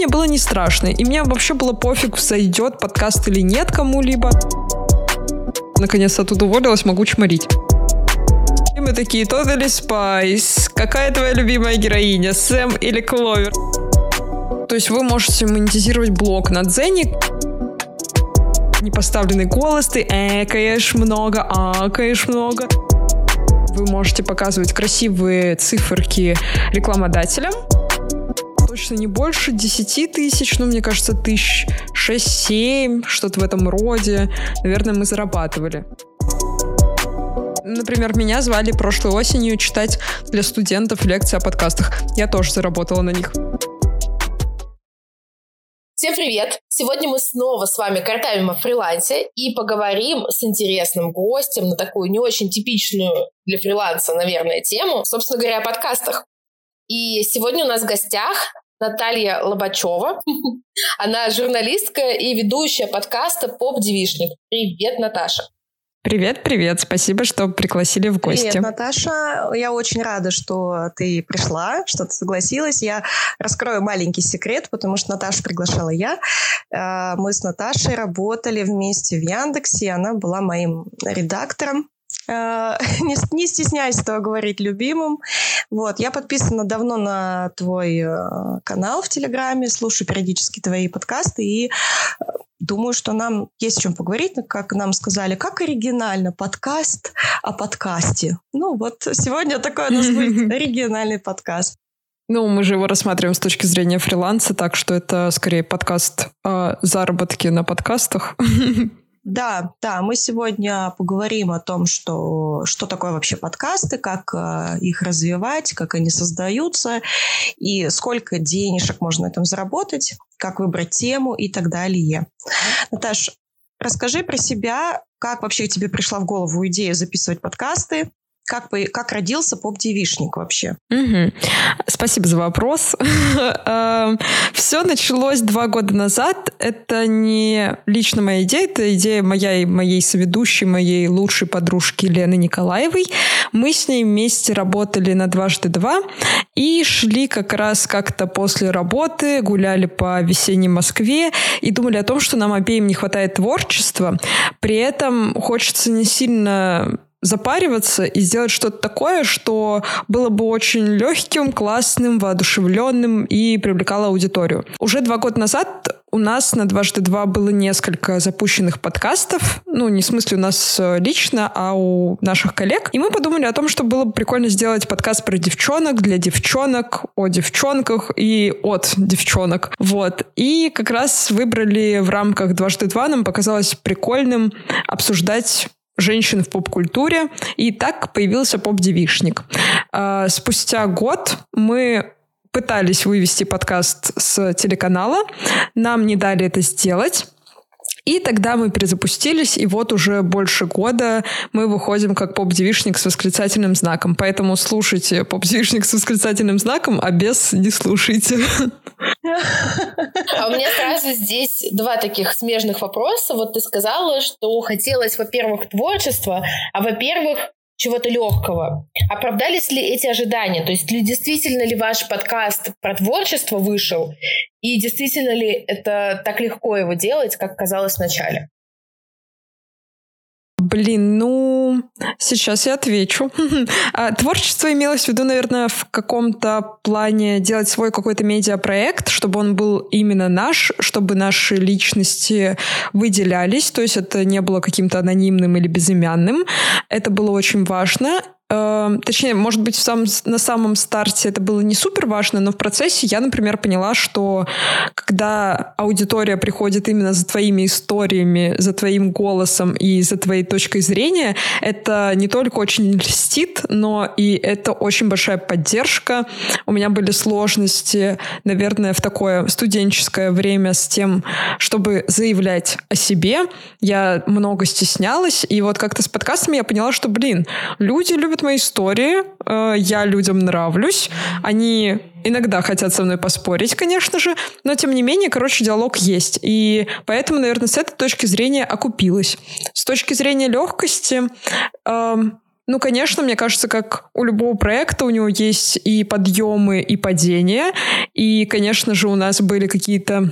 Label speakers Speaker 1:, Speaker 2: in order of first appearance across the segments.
Speaker 1: мне было не страшно. И мне вообще было пофиг, зайдет подкаст или нет кому-либо. Наконец оттуда уволилась, могу чморить. И мы такие, Totally Spies, какая твоя любимая героиня, Сэм или Кловер? То есть вы можете монетизировать блог на Дзене, непоставленный голос, ты экаешь много, акаешь много. Вы можете показывать красивые циферки рекламодателям. Точно не больше 10 тысяч, ну, мне кажется, тысяч 6-7, что-то в этом роде. Наверное, мы зарабатывали. Например, меня звали прошлой осенью читать для студентов лекции о подкастах. Я тоже заработала на них.
Speaker 2: Всем привет! Сегодня мы снова с вами картавим о фрилансе и поговорим с интересным гостем на такую не очень типичную для фриланса, наверное, тему, собственно говоря, о подкастах. И сегодня у нас в гостях Наталья Лобачева. Она журналистка и ведущая подкаста «Поп-девишник». Привет, Наташа!
Speaker 1: Привет, привет. Спасибо, что пригласили в гости.
Speaker 3: Привет, Наташа. Я очень рада, что ты пришла, что ты согласилась. Я раскрою маленький секрет, потому что Наташа приглашала я. Э, мы с Наташей работали вместе в Яндексе. Она была моим редактором не, не стесняюсь этого говорить любимым. Вот, я подписана давно на твой э, канал в Телеграме, слушаю периодически твои подкасты и Думаю, что нам есть о чем поговорить, как нам сказали, как оригинально подкаст о подкасте. Ну вот сегодня такой у нас будет оригинальный подкаст.
Speaker 1: Ну, мы же его рассматриваем с точки зрения фриланса, так что это скорее подкаст о заработке на подкастах.
Speaker 3: Да, да, мы сегодня поговорим о том, что, что такое вообще подкасты, как э, их развивать, как они создаются и сколько денежек можно на этом заработать, как выбрать тему и так далее. Наташ, расскажи про себя, как вообще тебе пришла в голову идея записывать подкасты, как, как родился поп-девишник вообще?
Speaker 1: Угу. Спасибо за вопрос. Эм, Все началось два года назад. Это не лично моя идея, это идея моя и моей соведущей, моей лучшей подружки Лены Николаевой. Мы с ней вместе работали на «Дважды два» и шли как раз как-то после работы, гуляли по весенней Москве и думали о том, что нам обеим не хватает творчества. При этом хочется не сильно запариваться и сделать что-то такое, что было бы очень легким, классным, воодушевленным и привлекало аудиторию. Уже два года назад у нас на дважды два было несколько запущенных подкастов. Ну, не в смысле у нас э, лично, а у наших коллег. И мы подумали о том, что было бы прикольно сделать подкаст про девчонок, для девчонок, о девчонках и от девчонок. Вот. И как раз выбрали в рамках дважды два, нам показалось прикольным обсуждать женщин в поп-культуре, и так появился поп-девишник. А, спустя год мы пытались вывести подкаст с телеканала, нам не дали это сделать, и тогда мы перезапустились, и вот уже больше года мы выходим как поп-девишник с восклицательным знаком. Поэтому слушайте поп-девишник с восклицательным знаком, а без не слушайте.
Speaker 2: А у меня сразу здесь два таких смежных вопроса. Вот ты сказала, что хотелось, во-первых, творчества, а во-первых, чего-то легкого. Оправдались ли эти ожидания? То есть ли действительно ли ваш подкаст про творчество вышел? И действительно ли это так легко его делать, как казалось вначале?
Speaker 1: Блин, ну, сейчас я отвечу. А, творчество имелось в виду, наверное, в каком-то плане делать свой какой-то медиапроект, чтобы он был именно наш, чтобы наши личности выделялись, то есть это не было каким-то анонимным или безымянным. Это было очень важно. Эм, точнее, может быть, в сам, на самом старте это было не супер важно, но в процессе я, например, поняла, что когда аудитория приходит именно за твоими историями, за твоим голосом и за твоей точкой зрения, это не только очень льстит, но и это очень большая поддержка. У меня были сложности, наверное, в такое студенческое время с тем, чтобы заявлять о себе. Я много стеснялась, и вот как-то с подкастами я поняла, что, блин, люди любят любят мои истории, э, я людям нравлюсь, они иногда хотят со мной поспорить, конечно же, но тем не менее, короче, диалог есть. И поэтому, наверное, с этой точки зрения окупилась. С точки зрения легкости, эм, Ну, конечно, мне кажется, как у любого проекта, у него есть и подъемы, и падения. И, конечно же, у нас были какие-то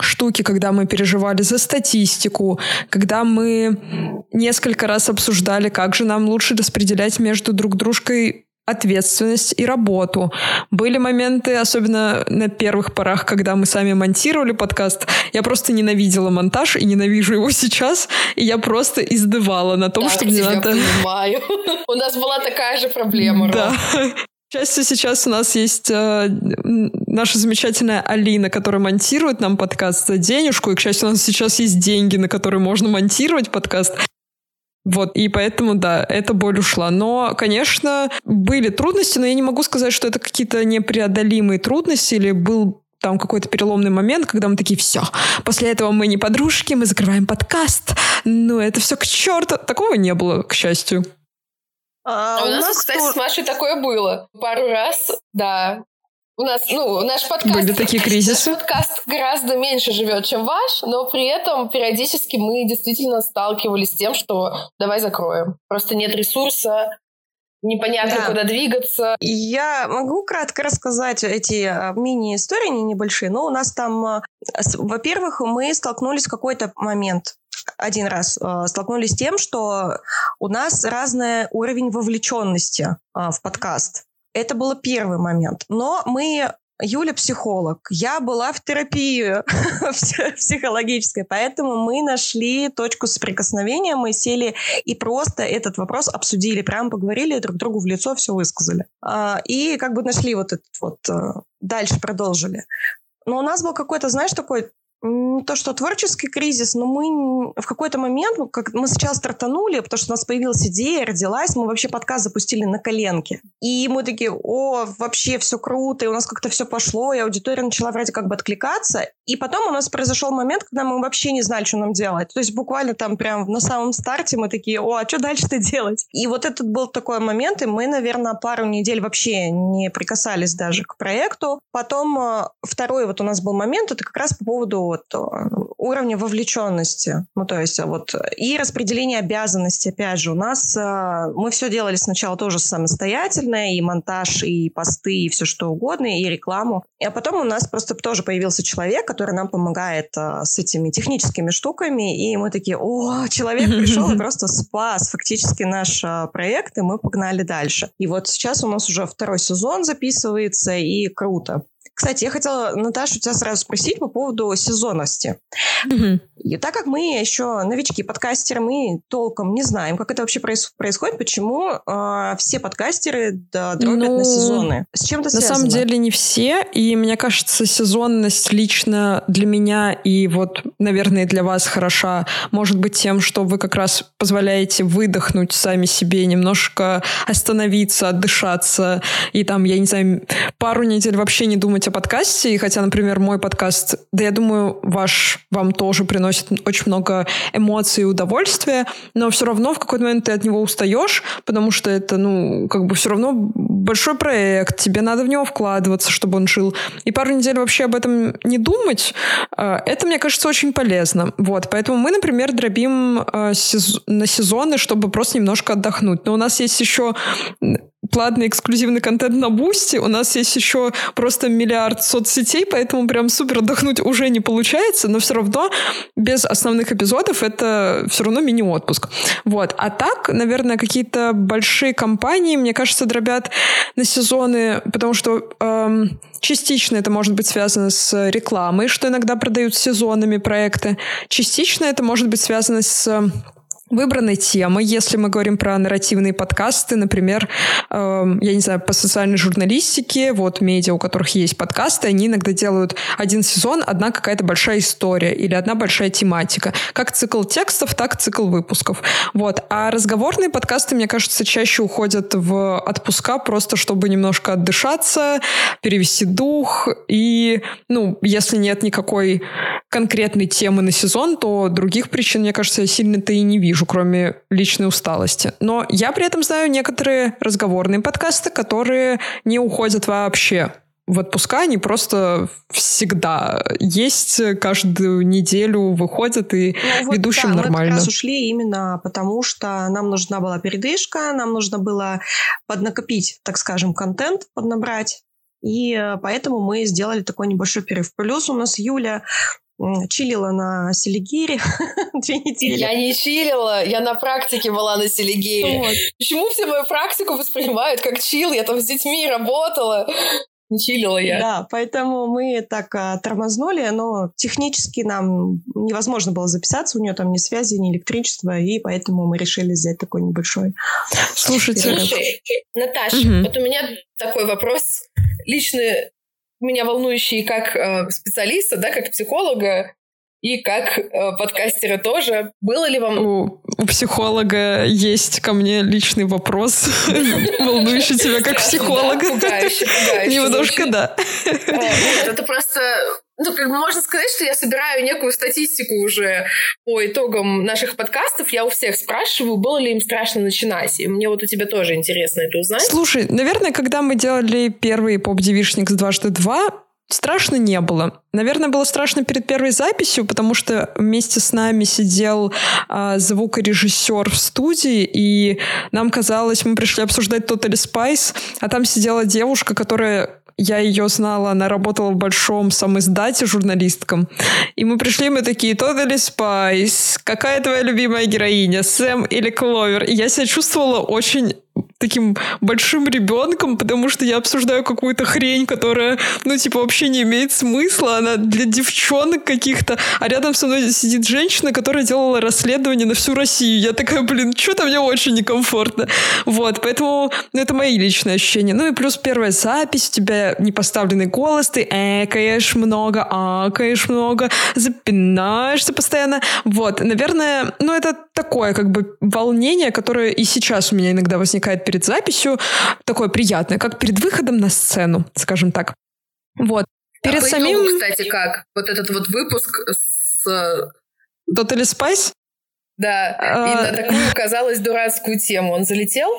Speaker 1: штуки, когда мы переживали за статистику, когда мы несколько раз обсуждали, как же нам лучше распределять между друг дружкой ответственность и работу. Были моменты, особенно на первых порах, когда мы сами монтировали подкаст, я просто ненавидела монтаж и ненавижу его сейчас, и я просто издывала на том,
Speaker 2: так,
Speaker 1: что мне надо...
Speaker 2: понимаю. У нас была такая же проблема,
Speaker 1: Да. К счастью, сейчас у нас есть э, наша замечательная Алина, которая монтирует нам подкаст за денежку. И, к счастью, у нас сейчас есть деньги, на которые можно монтировать подкаст. Вот, и поэтому, да, эта боль ушла. Но, конечно, были трудности, но я не могу сказать, что это какие-то непреодолимые трудности или был там какой-то переломный момент, когда мы такие, все, после этого мы не подружки, мы закрываем подкаст, ну это все к черту. Такого не было, к счастью.
Speaker 2: А, а у, у нас, кстати, с Машей такое было. Пару раз, да. У нас, ну, наш подкаст...
Speaker 1: Были такие кризисы?
Speaker 2: Наш подкаст гораздо меньше живет, чем ваш, но при этом периодически мы действительно сталкивались с тем, что давай закроем. Просто нет ресурса, непонятно, да. куда двигаться.
Speaker 3: Я могу кратко рассказать эти а, мини-истории, не небольшие, но у нас там, а, во-первых, мы столкнулись в какой-то момент один раз э, столкнулись с тем, что у нас разный уровень вовлеченности э, в подкаст. Это был первый момент. Но мы Юля психолог, я была в терапии психологической, поэтому мы нашли точку соприкосновения, мы сели и просто этот вопрос обсудили, прямо поговорили друг другу в лицо, все высказали. А, и как бы нашли вот этот вот, э, дальше продолжили. Но у нас был какой-то, знаешь, такой то, что творческий кризис, но мы в какой-то момент, ну, как мы сначала стартанули, потому что у нас появилась идея, родилась, мы вообще подкаст запустили на коленке. И мы такие, о, вообще все круто, и у нас как-то все пошло, и аудитория начала вроде как бы откликаться. И потом у нас произошел момент, когда мы вообще не знали, что нам делать. То есть буквально там прям на самом старте мы такие, о, а что дальше-то делать? И вот этот был такой момент, и мы, наверное, пару недель вообще не прикасались даже к проекту. Потом э, второй вот у нас был момент, это как раз по поводу вот э, уровня вовлеченности. Ну, то есть вот и распределение обязанностей, опять же, у нас э, мы все делали сначала тоже самостоятельно, и монтаж, и посты, и все что угодно, и рекламу. А потом у нас просто тоже появился человек, который нам помогает э, с этими техническими штуками, и мы такие, о, человек пришел и просто спас фактически наш проект, и мы погнали дальше. И вот сейчас у нас уже второй сезон записывается, и круто. Кстати, я хотела, Наташа, у тебя сразу спросить по поводу сезонности. Угу. И так как мы еще новички подкастеры, мы толком не знаем, как это вообще проис- происходит, почему э, все подкастеры да, дробят ну, на сезоны. С чем это
Speaker 1: связано? На самом деле не все, и мне кажется, сезонность лично для меня и вот, наверное, для вас хороша, может быть тем, что вы как раз позволяете выдохнуть сами себе, немножко остановиться, отдышаться, и там, я не знаю, пару недель вообще не думать о подкасте, и хотя, например, мой подкаст, да я думаю, ваш вам тоже приносит очень много эмоций и удовольствия, но все равно в какой-то момент ты от него устаешь, потому что это, ну, как бы все равно большой проект, тебе надо в него вкладываться, чтобы он жил. И пару недель вообще об этом не думать, э, это, мне кажется, очень полезно. Вот, поэтому мы, например, дробим э, на сезоны, чтобы просто немножко отдохнуть. Но у нас есть еще платный эксклюзивный контент на Boosty. У нас есть еще просто миллиард соцсетей, поэтому прям супер отдохнуть уже не получается, но все равно без основных эпизодов это все равно мини-отпуск. Вот. А так, наверное, какие-то большие компании, мне кажется, дробят на сезоны, потому что эм, частично это может быть связано с рекламой, что иногда продают сезонами проекты. Частично это может быть связано с выбранной темы. Если мы говорим про нарративные подкасты, например, э, я не знаю, по социальной журналистике, вот медиа, у которых есть подкасты, они иногда делают один сезон, одна какая-то большая история или одна большая тематика. Как цикл текстов, так цикл выпусков. Вот. А разговорные подкасты, мне кажется, чаще уходят в отпуска просто, чтобы немножко отдышаться, перевести дух. И, ну, если нет никакой конкретной темы на сезон, то других причин, мне кажется, я сильно-то и не вижу вижу, кроме личной усталости. Но я при этом знаю некоторые разговорные подкасты, которые не уходят вообще. в отпуска, они просто всегда есть, каждую неделю выходят, и ну, вот, ведущим да, нормально. Мы как раз
Speaker 3: ушли именно потому, что нам нужна была передышка, нам нужно было поднакопить, так скажем, контент, поднабрать. И э, поэтому мы сделали такой небольшой перерыв. Плюс у нас Юля чилила на Селигире две недели.
Speaker 2: Я не чилила, я на практике была на Селигире. Вот. Почему все мою практику воспринимают как чил? Я там с детьми работала. Не чилила я.
Speaker 3: Да, поэтому мы так а, тормознули, но технически нам невозможно было записаться, у нее там ни связи, ни электричества, и поэтому мы решили взять такой небольшой.
Speaker 1: Слушайте.
Speaker 2: Слушай, Наташа, угу. вот у меня такой вопрос личный меня волнующий как э, специалиста, да, как психолога и как э, подкастера тоже. Было ли вам...
Speaker 1: У, у психолога есть ко мне личный вопрос, волнующий тебя как психолога. Немножко, да.
Speaker 2: Это просто ну, как бы можно сказать, что я собираю некую статистику уже по итогам наших подкастов. Я у всех спрашиваю, было ли им страшно начинать. И мне вот у тебя тоже интересно это узнать.
Speaker 1: Слушай, наверное, когда мы делали первый поп-девишник с дважды два, Страшно не было. Наверное, было страшно перед первой записью, потому что вместе с нами сидел а, звукорежиссер в студии, и нам казалось, мы пришли обсуждать Totally Spice, а там сидела девушка, которая я ее знала, она работала в большом самоиздате журналистком. И мы пришли, мы такие, Totally Spice, какая твоя любимая героиня, Сэм или Кловер? И я себя чувствовала очень таким большим ребенком, потому что я обсуждаю какую-то хрень, которая, ну, типа, вообще не имеет смысла, она для девчонок каких-то, а рядом со мной сидит женщина, которая делала расследование на всю Россию. Я такая, блин, что-то мне очень некомфортно. Вот, поэтому ну, это мои личные ощущения. Ну и плюс первая запись, у тебя не поставленный голос, ты экаешь много, акаешь много, запинаешься постоянно. Вот, наверное, ну это такое как бы волнение, которое и сейчас у меня иногда возникает перед записью, такое приятное, как перед выходом на сцену, скажем так. Вот.
Speaker 2: Перед а самим... Итогу, кстати, как? Вот этот вот выпуск с...
Speaker 1: Totally Spice?
Speaker 2: Да, а... и на такую, казалось, дурацкую тему. Он залетел?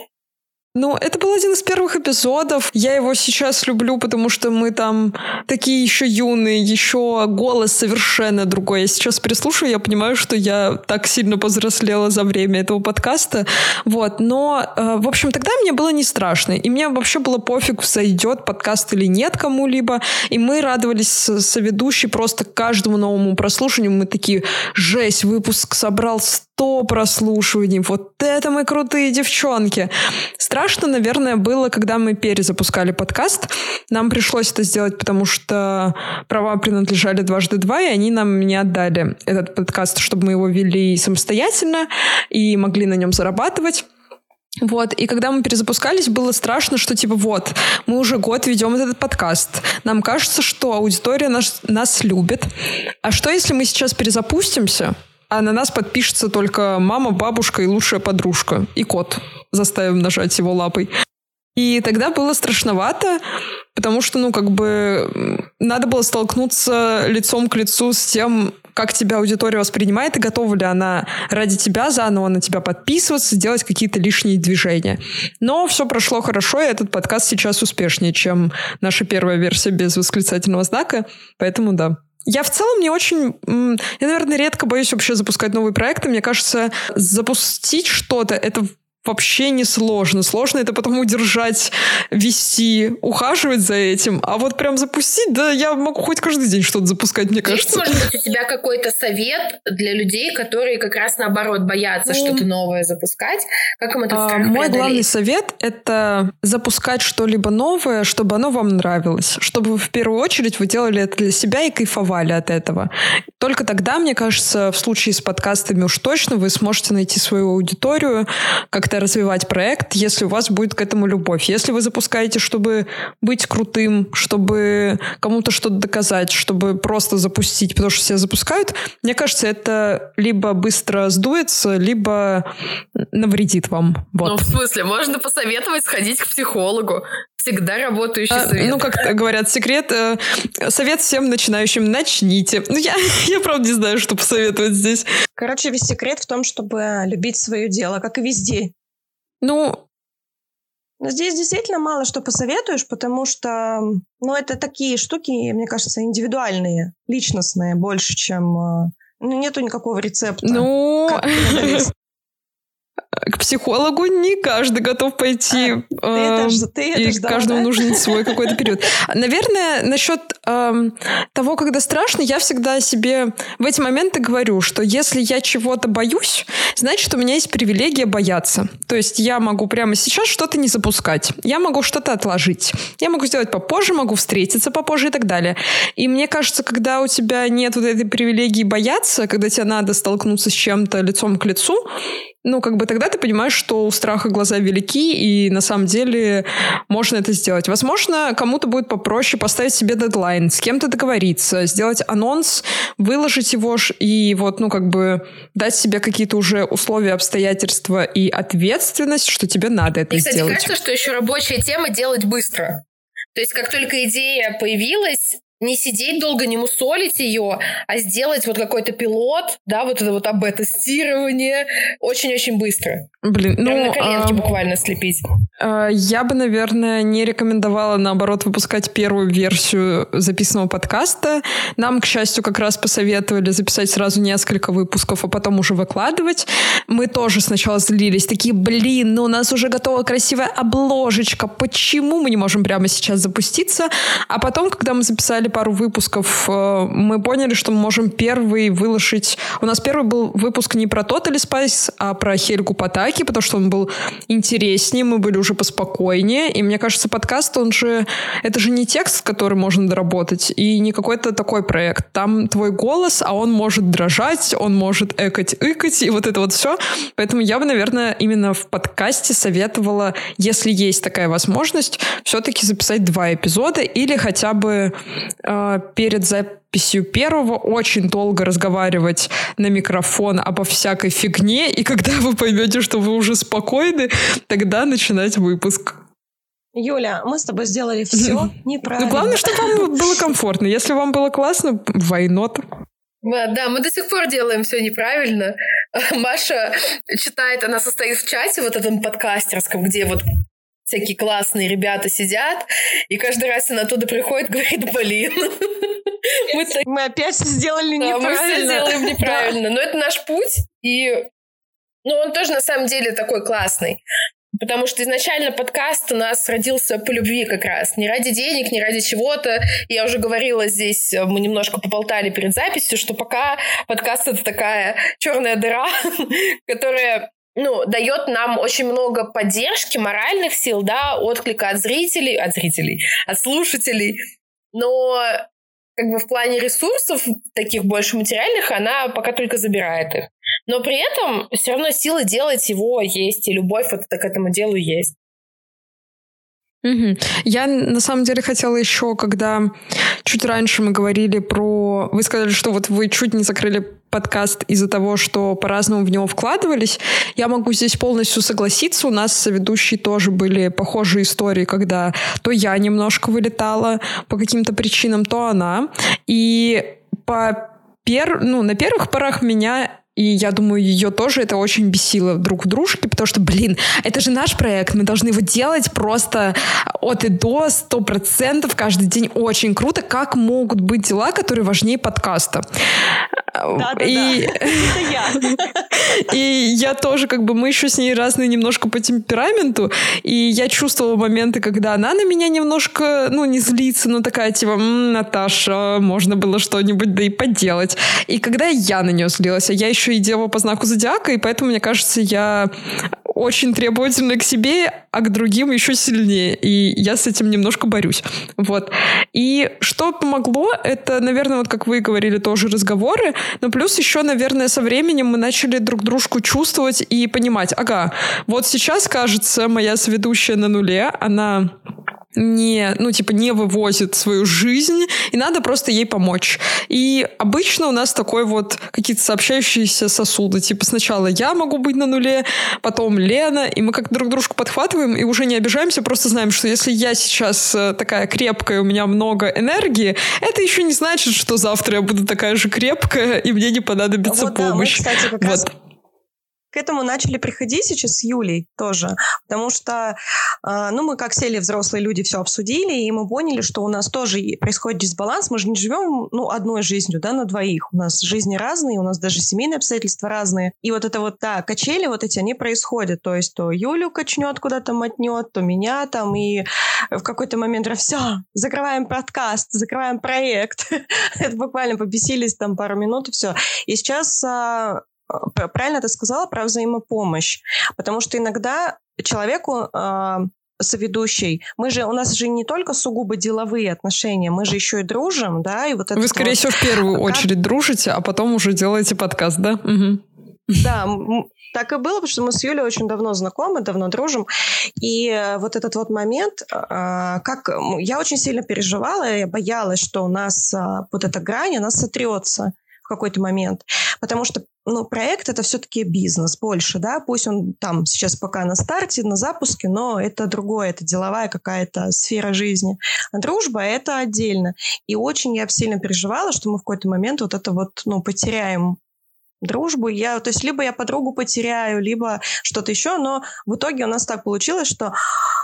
Speaker 1: Ну, это был один из первых эпизодов. Я его сейчас люблю, потому что мы там такие еще юные, еще голос совершенно другой. Я сейчас переслушаю, я понимаю, что я так сильно повзрослела за время этого подкаста. Вот, но, э, в общем, тогда мне было не страшно. И мне вообще было пофиг, зайдет подкаст или нет кому-либо. И мы радовались соведущей просто каждому новому прослушиванию. Мы такие, жесть, выпуск собрал 100 прослушиваний. Вот это мы крутые девчонки. Страшно, наверное, было, когда мы перезапускали подкаст. Нам пришлось это сделать, потому что права принадлежали дважды два, и они нам не отдали этот подкаст, чтобы мы его вели самостоятельно и могли на нем зарабатывать. Вот, и когда мы перезапускались, было страшно, что типа вот, мы уже год ведем этот подкаст, нам кажется, что аудитория нас, нас любит, а что если мы сейчас перезапустимся, а на нас подпишется только мама, бабушка и лучшая подружка. И кот. Заставим нажать его лапой. И тогда было страшновато, потому что, ну, как бы надо было столкнуться лицом к лицу с тем, как тебя аудитория воспринимает, и готова ли она ради тебя заново на тебя подписываться, делать какие-то лишние движения. Но все прошло хорошо, и этот подкаст сейчас успешнее, чем наша первая версия без восклицательного знака. Поэтому да. Я в целом не очень... Я, наверное, редко боюсь вообще запускать новые проекты. Мне кажется, запустить что-то — это вообще не сложно. Сложно это потом удержать, вести, ухаживать за этим. А вот прям запустить, да, я могу хоть каждый день что-то запускать, мне кажется.
Speaker 2: Есть, может быть, у тебя какой-то совет для людей, которые как раз наоборот боятся ну, что-то новое запускать? Как им это а,
Speaker 1: Мой главный совет — это запускать что-либо новое, чтобы оно вам нравилось. Чтобы в первую очередь вы делали это для себя и кайфовали от этого. Только тогда, мне кажется, в случае с подкастами уж точно вы сможете найти свою аудиторию, как-то развивать проект, если у вас будет к этому любовь. Если вы запускаете, чтобы быть крутым, чтобы кому-то что-то доказать, чтобы просто запустить, потому что все запускают, мне кажется, это либо быстро сдуется, либо навредит вам. Вот.
Speaker 2: Ну, в смысле, можно посоветовать сходить к психологу. Всегда работающий а, совет.
Speaker 1: Ну, как говорят, секрет, э, совет всем начинающим, начните. Ну, я, я правда не знаю, что посоветовать здесь.
Speaker 3: Короче, весь секрет в том, чтобы любить свое дело, как и везде.
Speaker 1: Ну,
Speaker 3: здесь действительно мало что посоветуешь, потому что, ну, это такие штуки, мне кажется, индивидуальные, личностные больше, чем... Э, ну, нету никакого рецепта.
Speaker 1: Ну, к психологу не каждый готов пойти. А, ты
Speaker 3: это, ж, ты это
Speaker 1: и ждала, каждому да? нужен свой какой-то период. Наверное, насчет эм, того, когда страшно, я всегда себе в эти моменты говорю, что если я чего-то боюсь, значит, у меня есть привилегия бояться. То есть я могу прямо сейчас что-то не запускать. Я могу что-то отложить. Я могу сделать попозже, могу встретиться попозже и так далее. И мне кажется, когда у тебя нет вот этой привилегии бояться, когда тебе надо столкнуться с чем-то лицом к лицу, ну, как бы тогда ты понимаешь, что у страха глаза велики, и на самом деле можно это сделать. Возможно, кому-то будет попроще поставить себе дедлайн, с кем-то договориться, сделать анонс, выложить его и вот, ну, как бы дать себе какие-то уже условия, обстоятельства и ответственность, что тебе надо это
Speaker 2: и, кстати,
Speaker 1: сделать.
Speaker 2: кажется, что еще рабочая тема делать быстро. То есть, как только идея появилась, не сидеть долго, не мусолить ее, а сделать вот какой-то пилот, да, вот это вот АБ-тестирование очень-очень быстро.
Speaker 1: Блин,
Speaker 2: Прям
Speaker 1: ну...
Speaker 2: на коленке а, буквально слепить.
Speaker 1: А, я бы, наверное, не рекомендовала, наоборот, выпускать первую версию записанного подкаста. Нам, к счастью, как раз посоветовали записать сразу несколько выпусков, а потом уже выкладывать. Мы тоже сначала злились, такие, блин, ну у нас уже готова красивая обложечка, почему мы не можем прямо сейчас запуститься? А потом, когда мы записали записали пару выпусков, э, мы поняли, что мы можем первый выложить... У нас первый был выпуск не про Total Spice, а про Хельгу Патаки, потому что он был интереснее, мы были уже поспокойнее. И мне кажется, подкаст, он же... Это же не текст, который можно доработать, и не какой-то такой проект. Там твой голос, а он может дрожать, он может экать-икать, и вот это вот все. Поэтому я бы, наверное, именно в подкасте советовала, если есть такая возможность, все-таки записать два эпизода или хотя бы э, перед записью первого очень долго разговаривать на микрофон обо всякой фигне, и когда вы поймете, что вы уже спокойны, тогда начинать выпуск.
Speaker 3: Юля, мы с тобой сделали все неправильно.
Speaker 1: Ну, главное, чтобы вам было комфортно. Если вам было классно, войнот.
Speaker 2: Да, мы до сих пор делаем все неправильно. Маша читает, она состоит в чате вот этом подкастерском, где вот всякие классные ребята сидят, и каждый раз она оттуда приходит, говорит, блин.
Speaker 3: Мы, так... мы опять сделали да, неправильно.
Speaker 2: мы все сделаем неправильно. Но это наш путь, и ну, он тоже на самом деле такой классный. Потому что изначально подкаст у нас родился по любви как раз. Не ради денег, не ради чего-то. Я уже говорила здесь, мы немножко поболтали перед записью, что пока подкаст — это такая черная дыра, которая ну, дает нам очень много поддержки, моральных сил, да, отклика от зрителей, от зрителей, от слушателей. Но как бы в плане ресурсов, таких больше материальных, она пока только забирает их. Но при этом все равно силы делать его есть, и любовь вот к этому делу есть.
Speaker 1: Угу. Я на самом деле хотела еще, когда чуть раньше мы говорили про... Вы сказали, что вот вы чуть не закрыли подкаст из-за того, что по-разному в него вкладывались. Я могу здесь полностью согласиться. У нас с ведущей тоже были похожие истории, когда то я немножко вылетала по каким-то причинам, то она. И по пер... ну, на первых порах меня и я думаю, ее тоже это очень бесило друг в дружке, потому что, блин, это же наш проект, мы должны его делать просто от и до, сто процентов каждый день. Очень круто. Как могут быть дела, которые важнее подкаста?
Speaker 3: Да, да, и... да. Это
Speaker 1: я. И я тоже, как бы, мы еще с ней разные немножко по темпераменту, и я чувствовала моменты, когда она на меня немножко, ну, не злится, но такая, типа, Наташа, можно было что-нибудь да и поделать. И когда я на нее злилась, а я еще и дева по знаку зодиака, и поэтому, мне кажется, я очень требовательна к себе, а к другим еще сильнее. И я с этим немножко борюсь. Вот. И что помогло, это, наверное, вот как вы говорили, тоже разговоры, но плюс еще, наверное, со временем мы начали друг дружку чувствовать и понимать, ага, вот сейчас, кажется, моя сведущая на нуле, она не, ну, типа, не вывозит свою жизнь, и надо просто ей помочь. И обычно у нас такой вот какие-то сообщающиеся сосуды. Типа, сначала я могу быть на нуле, потом Лена, и мы как друг дружку подхватываем и уже не обижаемся, просто знаем, что если я сейчас э, такая крепкая, у меня много энергии, это еще не значит, что завтра я буду такая же крепкая, и мне не понадобится
Speaker 3: вот,
Speaker 1: помощь.
Speaker 3: Да, мы, кстати, как вот. раз к этому начали приходить сейчас с Юлей тоже, потому что, э, ну, мы как сели взрослые люди, все обсудили, и мы поняли, что у нас тоже происходит дисбаланс, мы же не живем, ну, одной жизнью, да, на двоих, у нас жизни разные, у нас даже семейные обстоятельства разные, и вот это вот, да, качели вот эти, они происходят, то есть то Юлю качнет куда-то мотнет, то меня там, и в какой-то момент все, закрываем подкаст, закрываем проект, это буквально побесились там пару минут и все. И сейчас а, правильно ты сказала про взаимопомощь, потому что иногда человеку э, соведущий, мы же, у нас же не только сугубо деловые отношения, мы же еще и дружим, да, и вот это
Speaker 1: Вы, скорее
Speaker 3: вот,
Speaker 1: всего, в первую как... очередь дружите, а потом уже делаете подкаст, да? Угу.
Speaker 3: Да, так и было, потому что мы с Юлей очень давно знакомы, давно дружим. И э, вот этот вот момент, а, как я очень сильно переживала, я боялась, что у нас а, вот эта грань, она сотрется в какой-то момент. Потому что ну, проект это все-таки бизнес больше, да, пусть он там сейчас пока на старте, на запуске, но это другое, это деловая какая-то сфера жизни. А дружба это отдельно. И очень я сильно переживала, что мы в какой-то момент вот это вот, ну, потеряем дружбу. Я, то есть либо я подругу потеряю, либо что-то еще, но в итоге у нас так получилось, что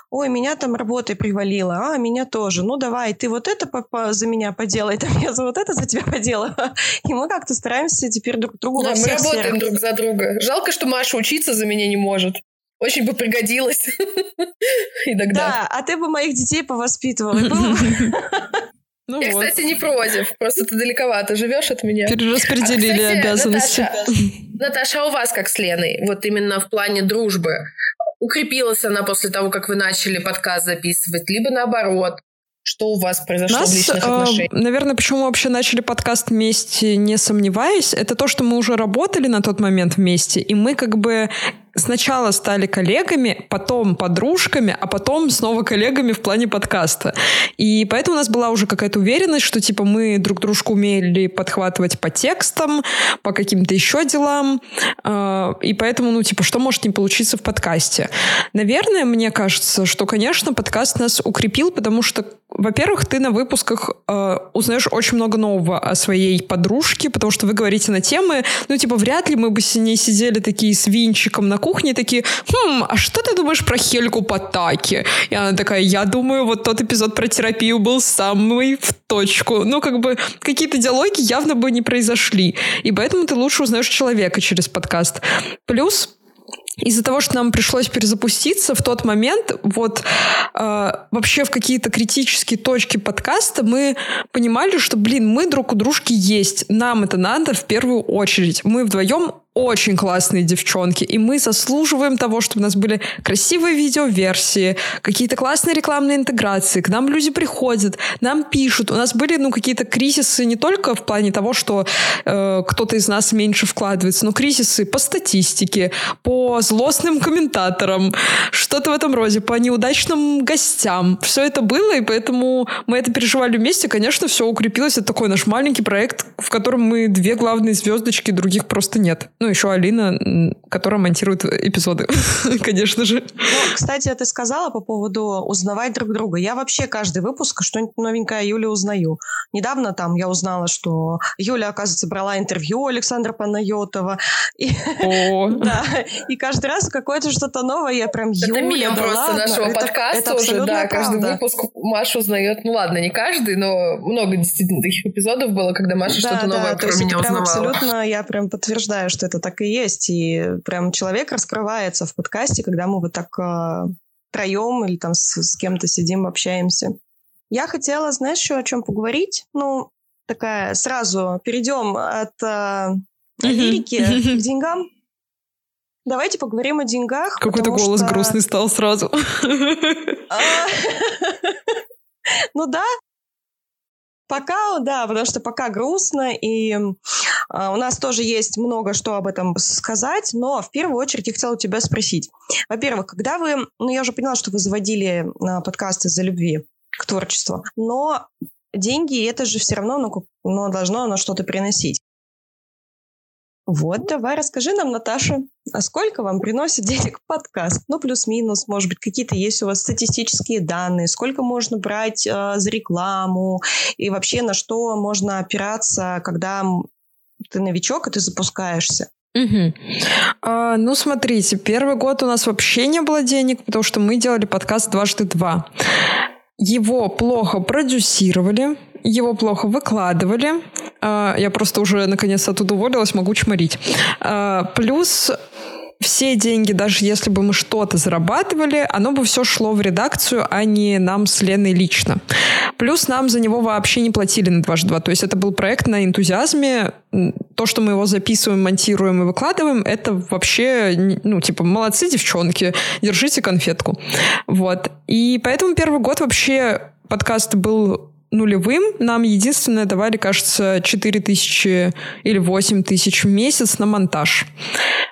Speaker 3: ой, меня там работой привалило, а меня тоже. Ну давай, ты вот это за меня поделай, там я за вот это за тебя поделаю. И мы как-то стараемся теперь друг другу
Speaker 2: да,
Speaker 3: во всех
Speaker 2: мы работаем
Speaker 3: сферах.
Speaker 2: друг за друга. Жалко, что Маша учиться за меня не может. Очень бы пригодилась.
Speaker 3: Иногда. Да, а ты бы моих детей повоспитывала.
Speaker 2: Ну я, вот. кстати, не против. Просто ты далековато живешь от меня.
Speaker 1: Перераспределили а, кстати, обязанности.
Speaker 2: Наташа, Наташа, а у вас как с Леной? Вот именно в плане дружбы. Укрепилась она после того, как вы начали подкаст записывать? Либо наоборот? Что у вас произошло Нас, в личных отношениях?
Speaker 1: Э, наверное, почему мы вообще начали подкаст вместе, не сомневаясь, это то, что мы уже работали на тот момент вместе, и мы как бы сначала стали коллегами, потом подружками, а потом снова коллегами в плане подкаста. И поэтому у нас была уже какая-то уверенность, что типа мы друг дружку умели подхватывать по текстам, по каким-то еще делам. А, и поэтому, ну, типа, что может не получиться в подкасте? Наверное, мне кажется, что, конечно, подкаст нас укрепил, потому что во-первых, ты на выпусках э, узнаешь очень много нового о своей подружке, потому что вы говорите на темы, ну, типа, вряд ли мы бы с ней сидели такие с винчиком на кухне, такие, хм, а что ты думаешь про Хельку Потаки? И она такая, я думаю, вот тот эпизод про терапию был самый в точку. Ну, как бы, какие-то диалоги явно бы не произошли. И поэтому ты лучше узнаешь человека через подкаст. Плюс из-за того, что нам пришлось перезапуститься в тот момент, вот э, вообще в какие-то критические точки подкаста мы понимали, что, блин, мы друг у дружки есть, нам это надо в первую очередь. Мы вдвоем очень классные девчонки, и мы заслуживаем того, чтобы у нас были красивые видеоверсии, какие-то классные рекламные интеграции, к нам люди приходят, нам пишут. У нас были, ну, какие-то кризисы не только в плане того, что э, кто-то из нас меньше вкладывается, но кризисы по статистике, по злостным комментаторам, что-то в этом роде, по неудачным гостям. Все это было, и поэтому мы это переживали вместе. Конечно, все укрепилось. Это такой наш маленький проект, в котором мы две главные звездочки, других просто нет. Ну, еще Алина, которая монтирует эпизоды, конечно же.
Speaker 3: Ну, кстати, ты сказала по поводу узнавать друг друга. Я вообще каждый выпуск что-нибудь новенькое Юля узнаю. Недавно там я узнала, что Юля, оказывается, брала интервью Александра Панайотова. И, да, и каждый раз какое-то что-то новое я прям Юля, Это мем
Speaker 2: да просто
Speaker 3: ладно.
Speaker 2: нашего
Speaker 3: это,
Speaker 2: подкаста
Speaker 3: это
Speaker 2: уже, да,
Speaker 3: правда.
Speaker 2: каждый выпуск Маша узнает, ну ладно, не каждый, но много действительно таких эпизодов было, когда Маша да, что-то
Speaker 3: да,
Speaker 2: новое
Speaker 3: про меня узнавала. Абсолютно, я прям подтверждаю, что это это так и есть. И прям человек раскрывается в подкасте, когда мы вот так э, троем или там с, с кем-то сидим, общаемся. Я хотела, знаешь, еще о чем поговорить? Ну, такая, сразу перейдем от э, лирики к деньгам. Давайте поговорим о деньгах.
Speaker 1: Какой-то голос
Speaker 3: что...
Speaker 1: грустный стал сразу.
Speaker 3: А, ну да, Пока, да, потому что пока грустно, и э, у нас тоже есть много что об этом сказать, но в первую очередь я хотела у тебя спросить. Во-первых, когда вы, ну я уже поняла, что вы заводили э, подкасты из-за любви к творчеству, но деньги это же все равно, ну, ну должно оно что-то приносить. Вот, давай расскажи нам, Наташа, а сколько вам приносит денег подкаст? Ну, плюс-минус, может быть, какие-то есть у вас статистические данные, сколько можно брать э, за рекламу и вообще на что можно опираться, когда ты новичок, и ты запускаешься?
Speaker 1: Угу. А, ну, смотрите, первый год у нас вообще не было денег, потому что мы делали подкаст «Дважды два». Его плохо продюсировали, его плохо выкладывали. А, я просто уже наконец оттуда уволилась, могу чморить. А, плюс все деньги, даже если бы мы что-то зарабатывали, оно бы все шло в редакцию, а не нам с Леной лично. Плюс нам за него вообще не платили на 2 2. То есть это был проект на энтузиазме. То, что мы его записываем, монтируем и выкладываем, это вообще, ну, типа, молодцы, девчонки, держите конфетку. Вот. И поэтому первый год вообще подкаст был нулевым. Нам единственное давали, кажется, 4 тысячи или 8 тысяч в месяц на монтаж.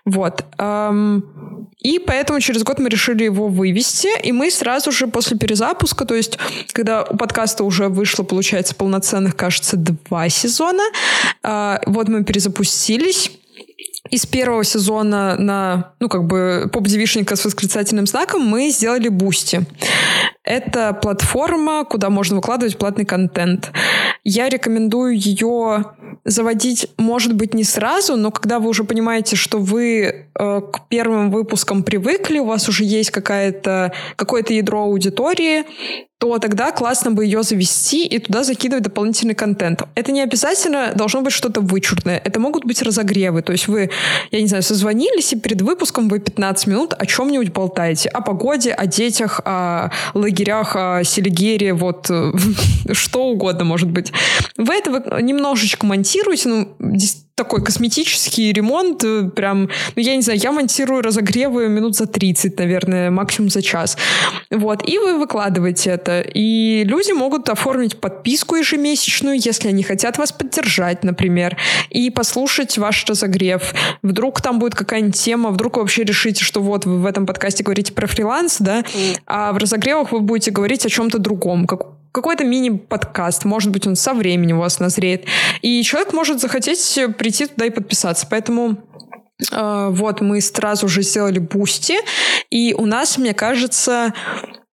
Speaker 1: Вот. И поэтому через год мы решили его вывести, и мы сразу же после перезапуска, то есть когда у подкаста уже вышло, получается, полноценных, кажется, два сезона, а, вот мы перезапустились, из первого сезона на, ну, как бы, поп-девичника с восклицательным знаком мы сделали Boosty. Это платформа, куда можно выкладывать платный контент. Я рекомендую ее заводить, может быть, не сразу, но когда вы уже понимаете, что вы э, к первым выпускам привыкли, у вас уже есть какая-то, какое-то ядро аудитории, то тогда классно бы ее завести и туда закидывать дополнительный контент. Это не обязательно должно быть что-то вычурное. Это могут быть разогревы. То есть вы, я не знаю, созвонились, и перед выпуском вы 15 минут о чем-нибудь болтаете. О погоде, о детях, о лагерях, о Селигере, вот что угодно может быть. Вы это немножечко монтируете, ну, такой косметический ремонт, э, прям, ну, я не знаю, я монтирую разогревы минут за 30, наверное, максимум за час. Вот, и вы выкладываете это. И люди могут оформить подписку ежемесячную, если они хотят вас поддержать, например, и послушать ваш разогрев. Вдруг там будет какая-нибудь тема, вдруг вы вообще решите, что вот вы в этом подкасте говорите про фриланс, да, а в разогревах вы будете говорить о чем-то другом, как какой-то мини-подкаст, может быть, он со временем у вас назреет. И человек может захотеть прийти туда и подписаться. Поэтому э, вот мы сразу же сделали Boosty, и у нас, мне кажется,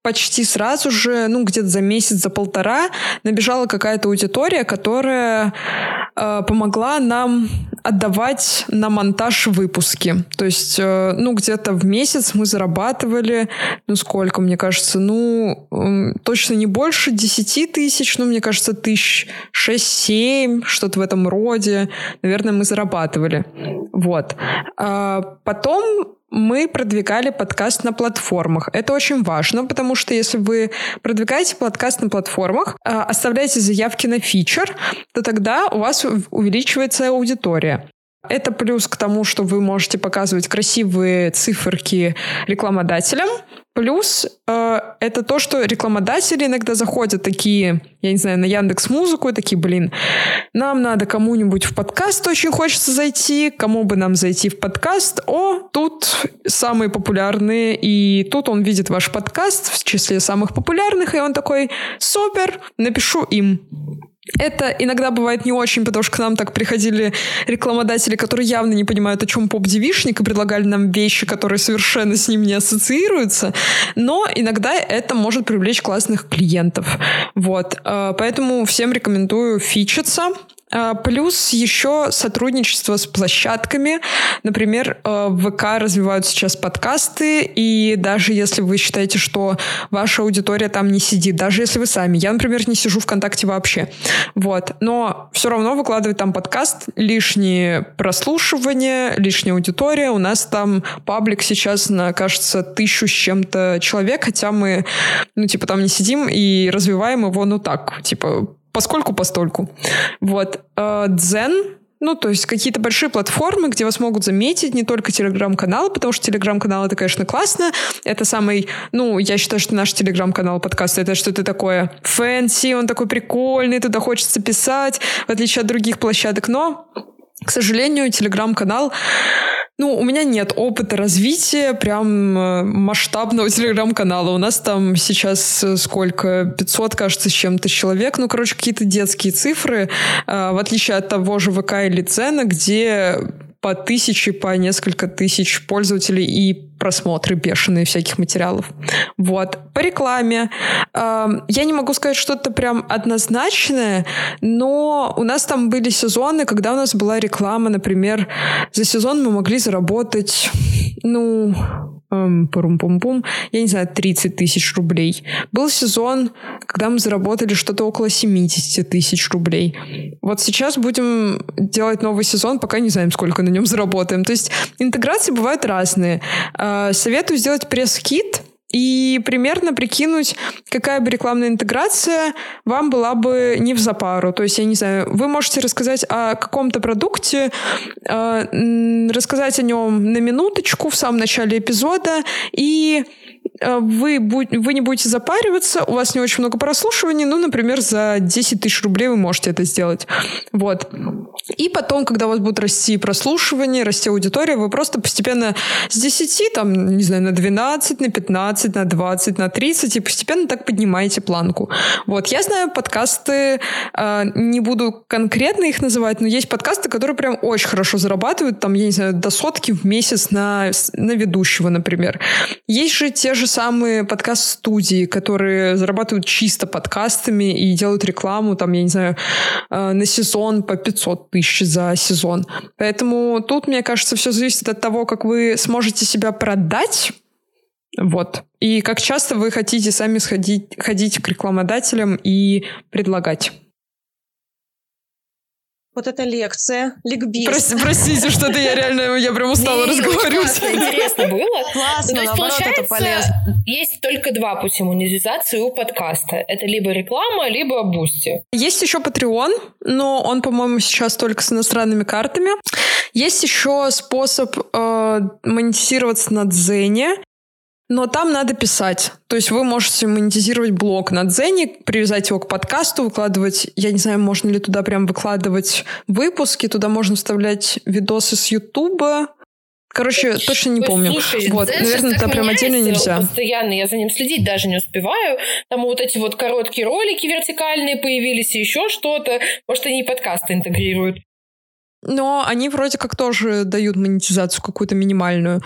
Speaker 1: почти сразу же, ну, где-то за месяц, за полтора, набежала какая-то аудитория, которая э, помогла нам отдавать на монтаж выпуски. То есть, э, ну, где-то в месяц мы зарабатывали, ну, сколько, мне кажется, ну, точно не больше 10 тысяч, ну, мне кажется, тысяч 6-7, что-то в этом роде, наверное, мы зарабатывали. Вот. А потом мы продвигали подкаст на платформах. Это очень важно, потому что если вы продвигаете подкаст на платформах, а, оставляете заявки на фичер, то тогда у вас увеличивается аудитория. Это плюс к тому, что вы можете показывать красивые циферки рекламодателям, Плюс э, это то, что рекламодатели иногда заходят такие, я не знаю, на Яндекс Музыку и такие, блин, нам надо кому-нибудь в подкаст очень хочется зайти, кому бы нам зайти в подкаст? О, тут самые популярные, и тут он видит ваш подкаст в числе самых популярных, и он такой, супер, напишу им. Это иногда бывает не очень, потому что к нам так приходили рекламодатели, которые явно не понимают, о чем поп-девишник, и предлагали нам вещи, которые совершенно с ним не ассоциируются. Но иногда это может привлечь классных клиентов. Вот. Э, поэтому всем рекомендую фичиться, плюс еще сотрудничество с площадками. Например, э, в ВК развивают сейчас подкасты, и даже если вы считаете, что ваша аудитория там не сидит, даже если вы сами, я, например, не сижу ВКонтакте вообще, вот, но все равно выкладывать там подкаст, лишние прослушивания, лишняя аудитория, у нас там паблик сейчас на, кажется, тысячу с чем-то человек, хотя мы, ну, типа, там не сидим и развиваем его, ну, так, типа, поскольку постольку. Вот. Э, Дзен, ну, то есть какие-то большие платформы, где вас могут заметить, не только телеграм-канал, потому что телеграм-канал это, конечно, классно. Это самый, ну, я считаю, что наш телеграм-канал подкаст это что-то такое fancy, он такой прикольный, туда хочется писать, в отличие от других площадок. Но, к сожалению, телеграм-канал ну, у меня нет опыта развития прям э, масштабного телеграм-канала. У нас там сейчас э, сколько? 500, кажется, с чем-то человек. Ну, короче, какие-то детские цифры. Э, в отличие от того же ВК или Дзена, где по тысяче, по несколько тысяч пользователей и просмотры бешеные всяких материалов. Вот. По рекламе. Э, я не могу сказать что-то прям однозначное, но у нас там были сезоны, когда у нас была реклама, например, за сезон мы могли заработать, ну, эм, пум-пум-пум, я не знаю, 30 тысяч рублей. Был сезон, когда мы заработали что-то около 70 тысяч рублей. Вот сейчас будем делать новый сезон, пока не знаем, сколько на нем заработаем. То есть интеграции бывают разные. Э, советую сделать пресс-кит, и примерно прикинуть, какая бы рекламная интеграция вам была бы не в запару. То есть, я не знаю, вы можете рассказать о каком-то продукте, э, рассказать о нем на минуточку в самом начале эпизода и Э, вы, вы не будете запариваться, у вас не очень много прослушиваний, ну, например, за 10 тысяч рублей вы можете это сделать. Вот. И потом, когда у вас будут расти прослушивания, расти аудитория, вы просто постепенно с 10, там, не знаю, на 12, на 15, на 20, на 30, и постепенно так поднимаете планку. Вот. Я знаю подкасты, э, не буду конкретно их называть, но есть подкасты, которые прям очень хорошо зарабатывают, там, я не знаю, до сотки в месяц на, на ведущего, например. Есть же те же самые подкаст-студии, которые зарабатывают чисто подкастами и делают рекламу, там, я не знаю, э, на сезон по 500 тысяч за сезон. Поэтому тут, мне кажется, все зависит от того, как вы сможете себя продать, вот. И как часто вы хотите сами сходить, ходить к рекламодателям и предлагать
Speaker 3: вот эта лекция, ликбез.
Speaker 1: Прости, простите, что-то я реально, я прям устала разговаривать.
Speaker 2: Интересно было.
Speaker 3: Классно, ну, наоборот, это полезно.
Speaker 2: Есть только два пути монетизации у подкаста. Это либо реклама, либо Boosty.
Speaker 1: Есть еще Patreon, но он, по-моему, сейчас только с иностранными картами. Есть еще способ э, монетизироваться на Дзене. Но там надо писать. То есть вы можете монетизировать блог на Дзене, привязать его к подкасту, выкладывать, я не знаю, можно ли туда прям выкладывать выпуски, туда можно вставлять видосы с Ютуба, Короче, точно не помню. Слушай, вот, наверное, это прям отдельно нельзя.
Speaker 2: Постоянно я за ним следить даже не успеваю. Там вот эти вот короткие ролики вертикальные появились, и еще что-то. Может, они и подкасты интегрируют.
Speaker 1: Но они вроде как тоже дают монетизацию какую-то минимальную.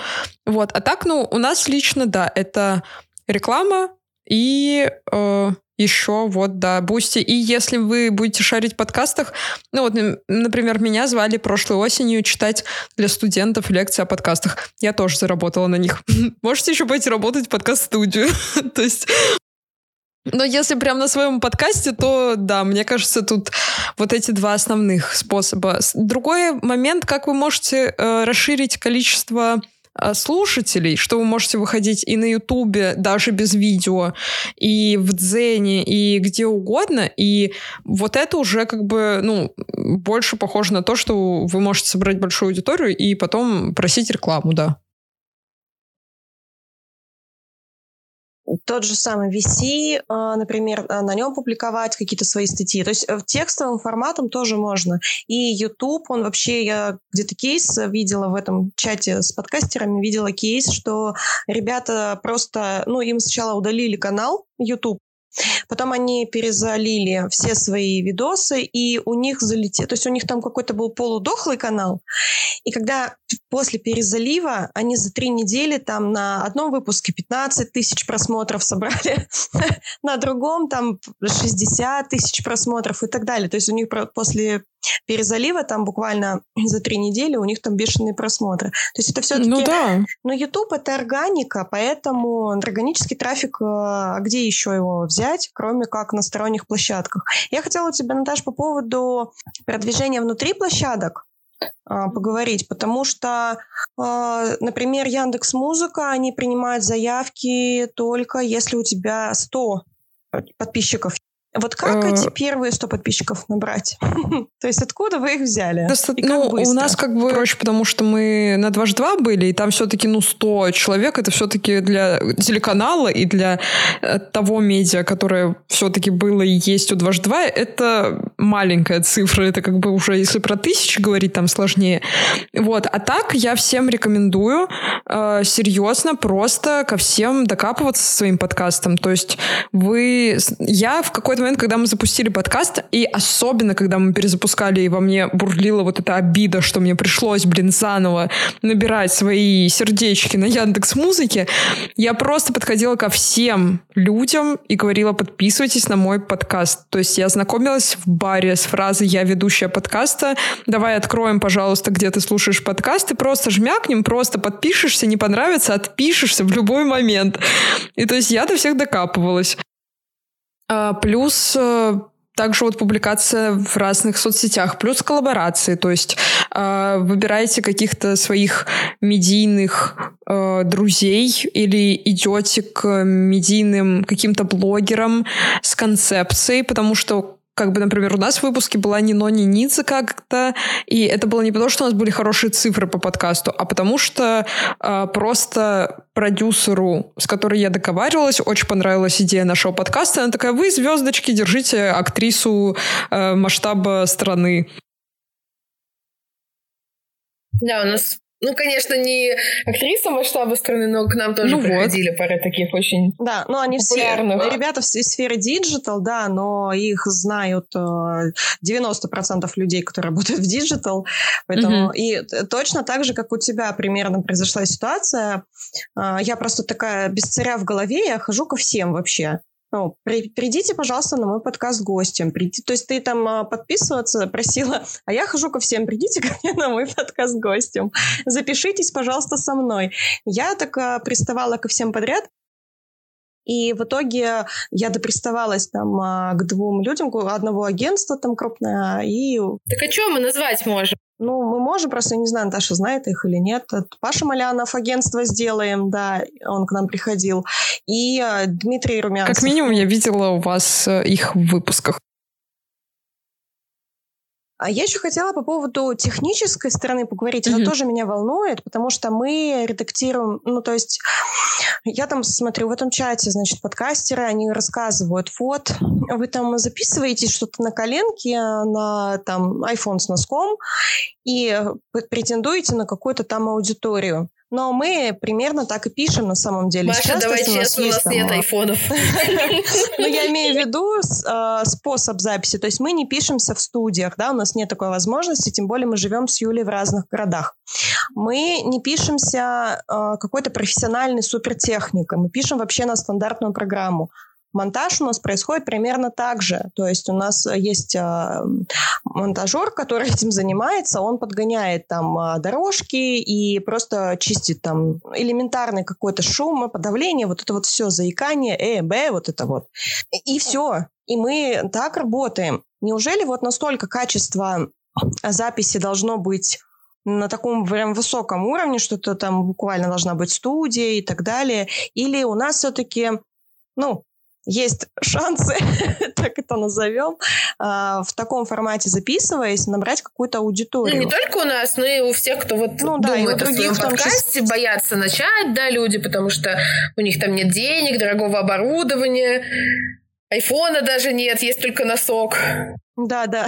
Speaker 1: Вот. А так, ну, у нас лично, да, это реклама и э, еще вот, да, Boosty. И если вы будете шарить в подкастах, ну вот, например, меня звали прошлой осенью читать для студентов лекции о подкастах. Я тоже заработала на них. Можете еще пойти работать в подкаст-студию. То есть но если прям на своем подкасте, то да, мне кажется, тут вот эти два основных способа. Другой момент, как вы можете э, расширить количество э, слушателей, что вы можете выходить и на Ютубе, даже без видео, и в Дзене, и где угодно. И вот это уже как бы, ну, больше похоже на то, что вы можете собрать большую аудиторию и потом просить рекламу, да.
Speaker 3: Тот же самый VC, а, например, а, на нем публиковать какие-то свои статьи. То есть э, текстовым форматом тоже можно. И YouTube, он вообще, я где-то кейс видела в этом чате с подкастерами, видела кейс, что ребята просто, ну, им сначала удалили канал YouTube, Потом они перезалили все свои видосы, и у них залетело... То есть у них там какой-то был полудохлый канал. И когда после перезалива они за три недели там на одном выпуске 15 тысяч просмотров собрали, на другом там 60 тысяч просмотров и так далее. То есть у них после перезалива там буквально за три недели у них там бешеные просмотры. То есть это все-таки...
Speaker 1: Ну да.
Speaker 3: Но YouTube это органика, поэтому органический трафик, а где еще его взять, кроме как на сторонних площадках? Я хотела у тебя, Наташа, по поводу продвижения внутри площадок поговорить, потому что, а, например, Яндекс Музыка, они принимают заявки только если у тебя 100 подписчиков вот как эти первые 100 подписчиков набрать? То есть откуда вы их взяли?
Speaker 1: ну, у нас как бы проще, потому что мы на 2 2 были, и там все-таки, ну, 100 человек, это все-таки для телеканала и для э, того медиа, которое все-таки было и есть у 2 2 это маленькая цифра, это как бы уже, если про тысячи говорить, там сложнее. Вот, а так я всем рекомендую э, серьезно просто ко всем докапываться со своим подкастом. То есть вы... Я в какой-то момент, когда мы запустили подкаст, и особенно, когда мы перезапускали, и во мне бурлила вот эта обида, что мне пришлось, блин, заново набирать свои сердечки на Яндекс Музыке, я просто подходила ко всем людям и говорила, подписывайтесь на мой подкаст. То есть я знакомилась в баре с фразой «Я ведущая подкаста», давай откроем, пожалуйста, где ты слушаешь подкаст, и просто жмякнем, просто подпишешься, не понравится, отпишешься в любой момент. И то есть я до всех докапывалась. А, плюс э, также вот публикация в разных соцсетях, плюс коллаборации, то есть э, выбираете каких-то своих медийных э, друзей или идете к медийным каким-то блогерам с концепцией, потому что как бы, например, у нас в выпуске была ни но, ни ница как-то, и это было не потому, что у нас были хорошие цифры по подкасту, а потому что э, просто продюсеру, с которой я договаривалась, очень понравилась идея нашего подкаста. Она такая, вы, звездочки, держите актрису э, масштаба страны.
Speaker 2: Да, у нас ну, конечно, не актриса масштаба страны, но к нам тоже ну приходили вот. пара таких очень
Speaker 3: Да, но они популярных. все ребята в сфере digital, да, но их знают 90% э, людей, которые работают в digital. Поэтому угу. и точно так же, как у тебя примерно произошла ситуация, э, я просто такая без царя в голове, я хожу ко всем вообще ну, при, придите, пожалуйста, на мой подкаст гостем. Приди, то есть ты там а, подписываться просила, а я хожу ко всем, придите ко мне на мой подкаст гостем. Запишитесь, пожалуйста, со мной. Я так а, приставала ко всем подряд, и в итоге я доприставалась там а, к двум людям, одного агентства там крупное, и...
Speaker 2: Так а что мы назвать можем?
Speaker 3: Ну, мы можем, просто не знаю, Наташа знает их или нет. Паша Малянов, агентство «Сделаем», да, он к нам приходил. И э, Дмитрий Румянцев.
Speaker 1: Как минимум, я видела у вас э, их в выпусках.
Speaker 3: А я еще хотела по поводу технической стороны поговорить. Mm-hmm. Это тоже меня волнует, потому что мы редактируем, ну, то есть я там смотрю в этом чате, значит, подкастеры, они рассказывают, вот, вы там записываете что-то на коленке, на там iPhone с носком, и претендуете на какую-то там аудиторию. Но мы примерно так и пишем на самом деле.
Speaker 2: Маша, Сейчас, давай честно, у нас, нет айфонов.
Speaker 3: Ну, я имею в виду а, способ записи. То есть мы не пишемся в студиях, да, у нас нет такой возможности, тем более мы живем с Юлей в разных городах. Мы не пишемся а, какой-то профессиональной супертехникой, мы пишем вообще на стандартную программу. Монтаж у нас происходит примерно так же. То есть у нас есть э, монтажер, который этим занимается, он подгоняет там э, дорожки и просто чистит там элементарный какой-то шум, подавление, вот это вот все, заикание, э, б, вот это вот. И все. И мы так работаем. Неужели вот настолько качество записи должно быть на таком прям высоком уровне, что-то там буквально должна быть студия и так далее? Или у нас все-таки, ну, есть шансы, так это назовем, а, в таком формате записываясь, набрать какую-то аудиторию.
Speaker 2: Ну, не только у нас, но и у всех, кто вот ну, да, думает и у других, о своем подкасте, числе... боятся начать, да, люди, потому что у них там нет денег, дорогого оборудования, айфона даже нет, есть только носок.
Speaker 3: Да, да.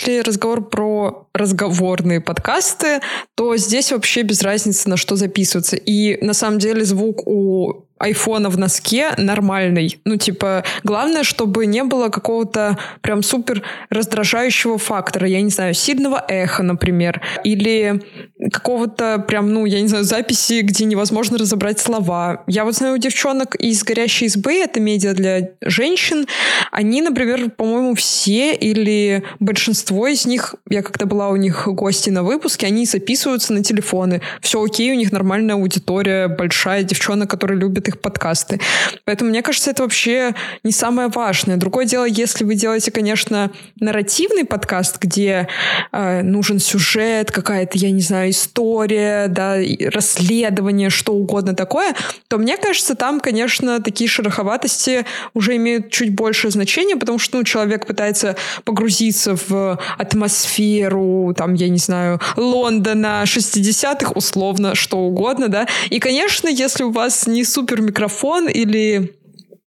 Speaker 1: Если разговор про разговорные подкасты, то здесь вообще без разницы, на что записываться. И на самом деле звук у айфона в носке нормальный. Ну, типа, главное, чтобы не было какого-то прям супер раздражающего фактора. Я не знаю, сильного эха, например. Или какого-то прям, ну, я не знаю, записи, где невозможно разобрать слова. Я вот знаю у девчонок из «Горящей избы», это медиа для женщин, они, например, по-моему, все или большинство из них, я когда была у них гости на выпуске, они записываются на телефоны. Все окей, у них нормальная аудитория, большая девчонок, которые любят их подкасты. Поэтому, мне кажется, это вообще не самое важное. Другое дело, если вы делаете, конечно, нарративный подкаст, где э, нужен сюжет, какая-то, я не знаю, история, да, расследование, что угодно такое, то мне кажется, там, конечно, такие шероховатости уже имеют чуть большее значение, потому что, ну, человек пытается погрузиться в атмосферу, там, я не знаю, Лондона 60-х, условно, что угодно, да. И, конечно, если у вас не супер микрофон или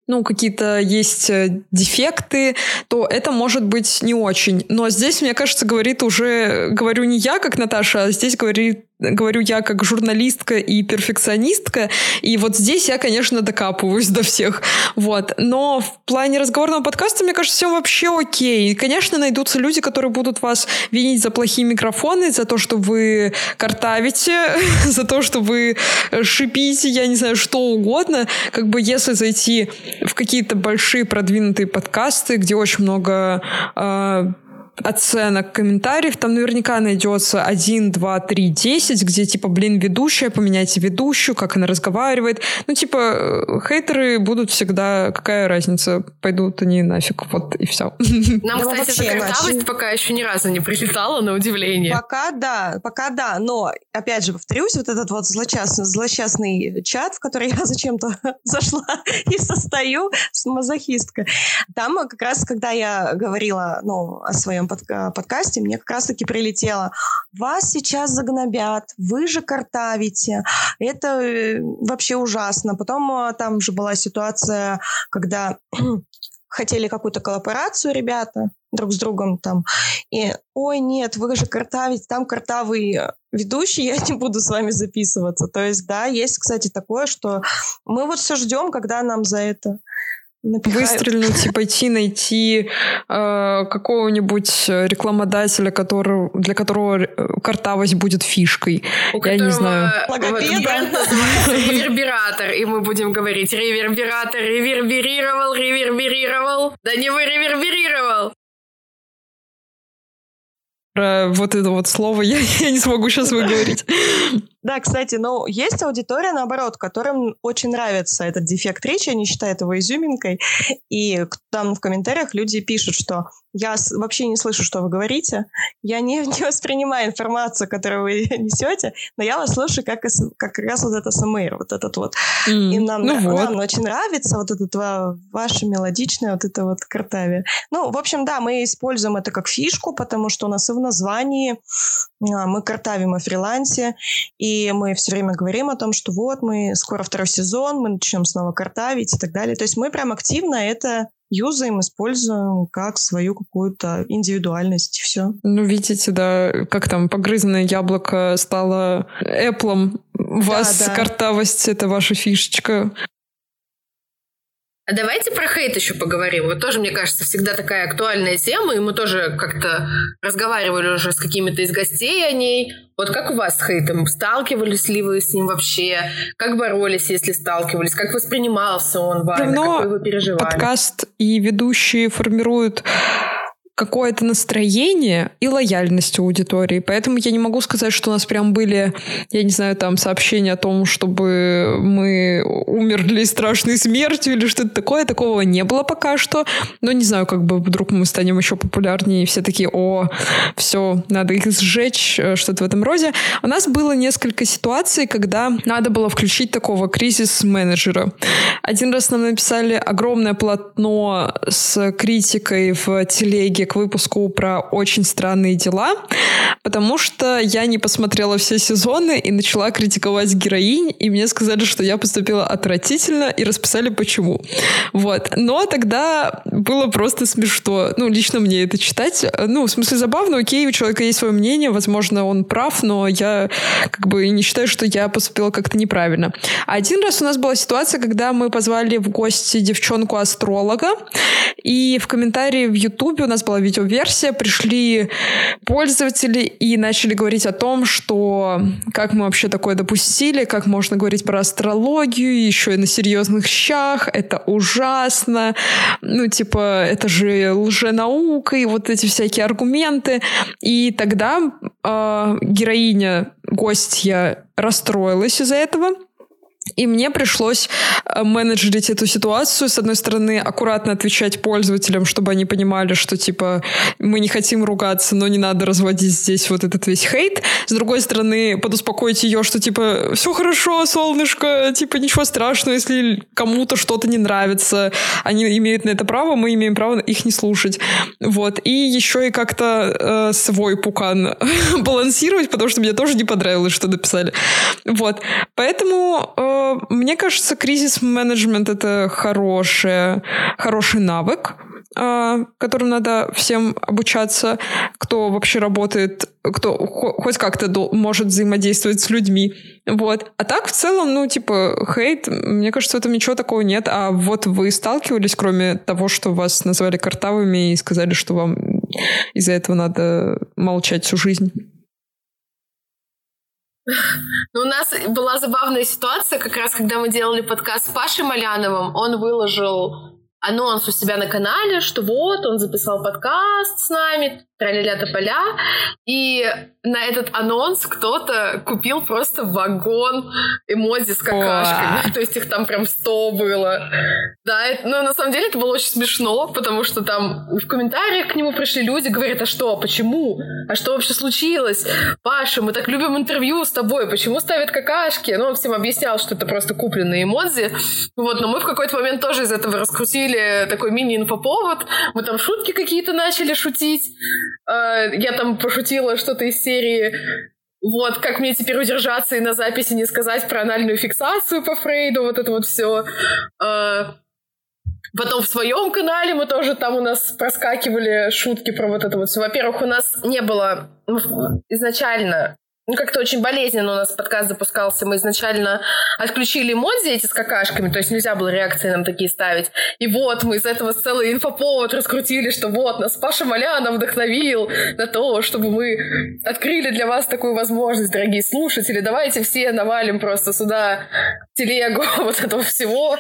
Speaker 1: ну, какие-то есть э, дефекты, то это может быть не очень. Но здесь, мне кажется, говорит уже, говорю не я, как Наташа, а здесь говорит говорю я как журналистка и перфекционистка, и вот здесь я, конечно, докапываюсь до всех, вот. Но в плане разговорного подкаста, мне кажется, все вообще окей. Конечно, найдутся люди, которые будут вас винить за плохие микрофоны, за то, что вы картавите, за то, что вы шипите, я не знаю, что угодно. Как бы если зайти в какие-то большие продвинутые подкасты, где очень много э, оценок, комментариев, там наверняка найдется 1, 2, 3, 10, где типа, блин, ведущая, поменяйте ведущую, как она разговаривает. Ну, типа, э, хейтеры будут всегда, какая разница, пойдут они нафиг, вот и все.
Speaker 2: Нам, ну, кстати, закартавость пока еще ни разу не прилетала, на удивление.
Speaker 3: Пока да, пока да, но, опять же, повторюсь, вот этот вот злочастный, злосчастный чат, в который я зачем-то зашла и состою с мазохисткой, там как раз, когда я говорила, ну, о своем своем под, подкасте, мне как раз-таки прилетело. Вас сейчас загнобят, вы же картавите. Это э, вообще ужасно. Потом а, там же была ситуация, когда хотели какую-то коллаборацию ребята друг с другом там. И, ой, нет, вы же картавите, там картавый ведущий, я не буду с вами записываться. То есть, да, есть, кстати, такое, что мы вот все ждем, когда нам за это напихают.
Speaker 1: Выстрелить и пойти найти э, какого-нибудь рекламодателя, который, для которого э, картавость будет фишкой.
Speaker 2: У Я не знаю. ревербератор, и мы будем говорить ревербератор реверберировал, реверберировал. Да не вы реверберировал!
Speaker 1: Про вот это вот слово я, я не смогу сейчас выговорить.
Speaker 3: Да, кстати, но есть аудитория, наоборот, которым очень нравится этот дефект речи, они считают его изюминкой, и там в комментариях люди пишут, что я вообще не слышу, что вы говорите, я не, не воспринимаю информацию, которую вы несете, но я вас слушаю как, как раз вот это СМР, вот этот вот. Mm, и нам, ну вот. нам очень нравится вот это ваше мелодичное вот это вот картавие. Ну, в общем, да, мы используем это как фишку, потому что у нас и в названии а, мы картавим о фрилансе, и и мы все время говорим о том, что вот мы скоро второй сезон, мы начнем снова картавить и так далее. То есть мы прям активно это юзаем, используем как свою какую-то индивидуальность, все.
Speaker 1: Ну, видите, да, как там погрызанное яблоко стало Apple. У вас да, да. картавость — это ваша фишечка.
Speaker 2: А давайте про хейт еще поговорим. Вот тоже, мне кажется, всегда такая актуальная тема, и мы тоже как-то разговаривали уже с какими-то из гостей о ней. Вот как у вас с хейтом? Сталкивались ли вы с ним вообще? Как боролись, если сталкивались? Как воспринимался он вами? Давно как вы переживали?
Speaker 1: подкаст и ведущие формируют какое-то настроение и лояльность у аудитории. Поэтому я не могу сказать, что у нас прям были, я не знаю, там сообщения о том, чтобы мы умерли страшной смертью или что-то такое. Такого не было пока что. Но не знаю, как бы вдруг мы станем еще популярнее, и все такие, о, все, надо их сжечь, э, что-то в этом роде. У нас было несколько ситуаций, когда надо было включить такого кризис-менеджера. Один раз нам написали огромное полотно с критикой в телеге к выпуску про очень странные дела, потому что я не посмотрела все сезоны и начала критиковать героинь, и мне сказали, что я поступила отвратительно, и расписали почему. Вот. Но тогда было просто смешно. Ну, лично мне это читать. Ну, в смысле, забавно, окей, у человека есть свое мнение, возможно, он прав, но я как бы не считаю, что я поступила как-то неправильно. Один раз у нас была ситуация, когда мы позвали в гости девчонку-астролога, и в комментарии в Ютубе у нас была была видеоверсия, пришли пользователи и начали говорить о том, что как мы вообще такое допустили, как можно говорить про астрологию, еще и на серьезных щах, это ужасно, ну, типа, это же лженаука, и вот эти всякие аргументы. И тогда э, героиня, гостья расстроилась из-за этого, и мне пришлось э, менеджерить эту ситуацию. С одной стороны, аккуратно отвечать пользователям, чтобы они понимали, что, типа, мы не хотим ругаться, но не надо разводить здесь вот этот весь хейт. С другой стороны, подуспокоить ее, что, типа, все хорошо, солнышко, типа, ничего страшного, если кому-то что-то не нравится. Они имеют на это право, мы имеем право их не слушать. Вот. И еще и как-то э, свой пукан балансировать, потому что мне тоже не понравилось, что написали. Вот. Поэтому... Э, мне кажется, кризис-менеджмент — это хороший, хороший навык, а, которым надо всем обучаться, кто вообще работает, кто хоть как-то может взаимодействовать с людьми. Вот. А так, в целом, ну, типа, хейт, мне кажется, в этом ничего такого нет. А вот вы сталкивались, кроме того, что вас назвали картавыми и сказали, что вам из-за этого надо молчать всю жизнь?
Speaker 2: Ну, у нас была забавная ситуация, как раз когда мы делали подкаст с Пашей Маляновым, он выложил анонс у себя на канале, что вот он записал подкаст с нами, траля тополя, и на этот анонс кто-то купил просто вагон эмодзи с какашками. То есть их там прям 100 было. Да, это, но на самом деле это было очень смешно, потому что там в комментариях к нему пришли люди, говорят, а что, почему? А что вообще случилось? Паша, мы так любим интервью с тобой, почему ставят какашки? Ну, он всем объяснял, что это просто купленные эмодзи. Вот, но мы в какой-то момент тоже из этого раскрутили такой мини-инфоповод. Мы там шутки какие-то начали шутить. А, я там пошутила что-то из серии вот, как мне теперь удержаться и на записи не сказать про анальную фиксацию по Фрейду, вот это вот все. А, потом в своем канале мы тоже там у нас проскакивали шутки про вот это вот все. Во-первых, у нас не было изначально ну, как-то очень болезненно у нас подкаст запускался. Мы изначально отключили эмодзи эти с какашками, то есть нельзя было реакции нам такие ставить. И вот мы из этого целый инфоповод раскрутили, что вот нас Паша Малянов вдохновил на то, чтобы мы открыли для вас такую возможность, дорогие слушатели. Давайте все навалим просто сюда телегу вот этого всего.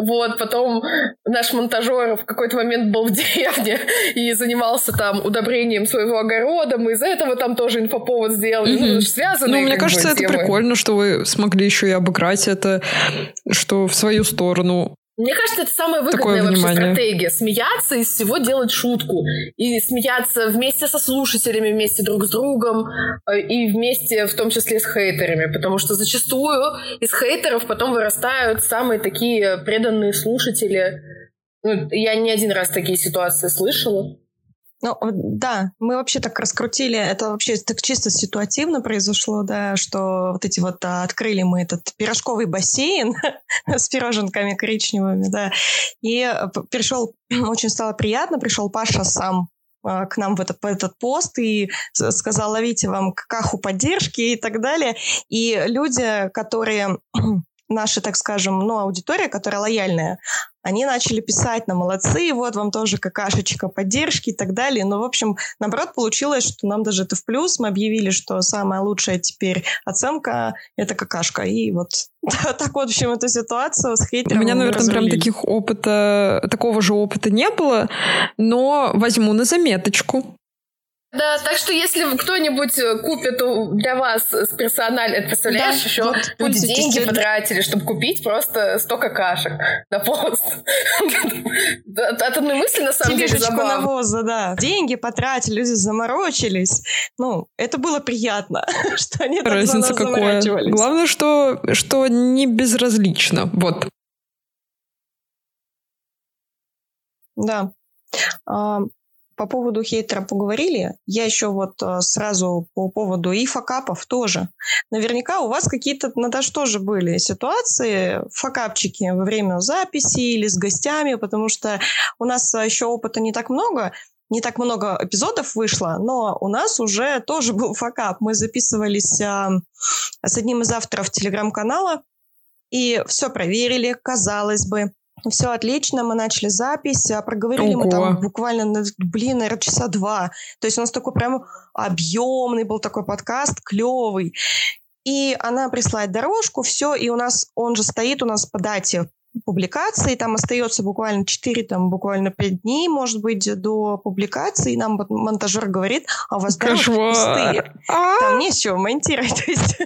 Speaker 2: Вот, потом наш монтажер в какой-то момент был в деревне и занимался там удобрением своего огорода. Мы из этого там тоже инфоповод сделали. Mm-hmm. Ну, связанные.
Speaker 1: Ну, мне кажется, это темы. прикольно, что вы смогли еще и обыграть это, что в свою сторону
Speaker 2: мне кажется, это самая выгодная вообще стратегия. Смеяться из всего делать шутку. И смеяться вместе со слушателями, вместе друг с другом, э, и вместе в том числе с хейтерами. Потому что зачастую из хейтеров потом вырастают самые такие преданные слушатели. Ну, я не один раз такие ситуации слышала.
Speaker 3: Ну, да, мы вообще так раскрутили, это вообще так чисто ситуативно произошло, да, что вот эти вот а, открыли мы этот пирожковый бассейн с пироженками коричневыми, да, и э, пришел, очень стало приятно, пришел Паша сам а, к нам в этот, в этот пост и сказал, ловите вам какаху поддержки и так далее. И люди, которые наша, так скажем, ну, аудитория, которая лояльная, они начали писать на молодцы, вот вам тоже какашечка поддержки и так далее. Но, в общем, наоборот, получилось, что нам даже это в плюс. Мы объявили, что самая лучшая теперь оценка — это какашка. И вот так вот, в общем, эту ситуацию с хейтером
Speaker 1: У меня, наверное, прям таких опыта, такого же опыта не было, но возьму на заметочку.
Speaker 2: Да, так что если кто-нибудь э, купит для вас с персональным, представляешь, да, еще вот, люди деньги потратили, чтобы купить просто 100 какашек на пост. От одной мысли, на самом деле, забавно.
Speaker 3: навоза, да. Деньги потратили, люди заморочились. Ну, это было приятно, что они так Разница какая.
Speaker 1: Главное, что, что не безразлично. Вот.
Speaker 3: Да. По поводу хейтера поговорили. Я еще вот э, сразу по поводу и факапов тоже. Наверняка у вас какие-то, Наташ, тоже были ситуации, факапчики во время записи или с гостями, потому что у нас еще опыта не так много, не так много эпизодов вышло, но у нас уже тоже был факап. Мы записывались а, с одним из авторов телеграм-канала, и все проверили, казалось бы. Все отлично, мы начали запись, а проговорили Ого. мы там буквально, блин, наверное, часа два. То есть у нас такой прям объемный был такой подкаст, клевый. И она присылает дорожку, все, и у нас, он же стоит у нас по дате публикации, там остается буквально 4, там буквально 5 дней, может быть, до публикации, и нам монтажер говорит, а у вас дорожки пустые. Там не с чего монтировать. То есть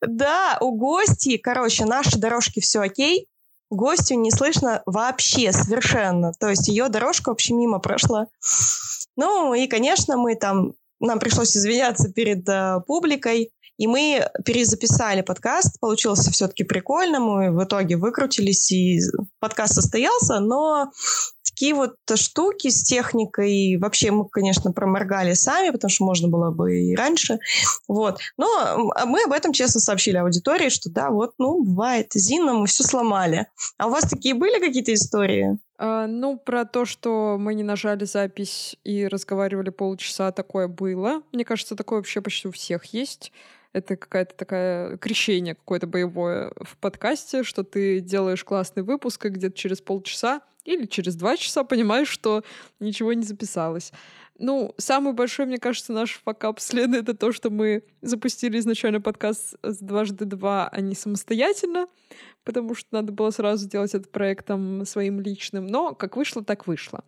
Speaker 3: да, у гостей, короче, наши дорожки все окей, гостю не слышно вообще совершенно. То есть ее дорожка вообще мимо прошла. Ну и, конечно, мы там, нам пришлось извиняться перед э, публикой. И мы перезаписали подкаст, получился все-таки прикольно, мы в итоге выкрутились, и подкаст состоялся, но такие вот штуки с техникой, вообще мы, конечно, проморгали сами, потому что можно было бы и раньше, вот. Но мы об этом честно сообщили аудитории, что да, вот, ну, бывает, Зина, мы все сломали. А у вас такие были какие-то истории?
Speaker 1: А, ну, про то, что мы не нажали запись и разговаривали полчаса, такое было. Мне кажется, такое вообще почти у всех есть. Это какая-то такая крещение какое-то боевое в подкасте, что ты делаешь классный выпуск, и где-то через полчаса или через два часа понимаешь, что ничего не записалось. Ну, самый большой, мне кажется, наш факап следа — это то, что мы запустили изначально подкаст с дважды два, а не самостоятельно, потому что надо было сразу делать этот проект там своим личным. Но как вышло, так вышло.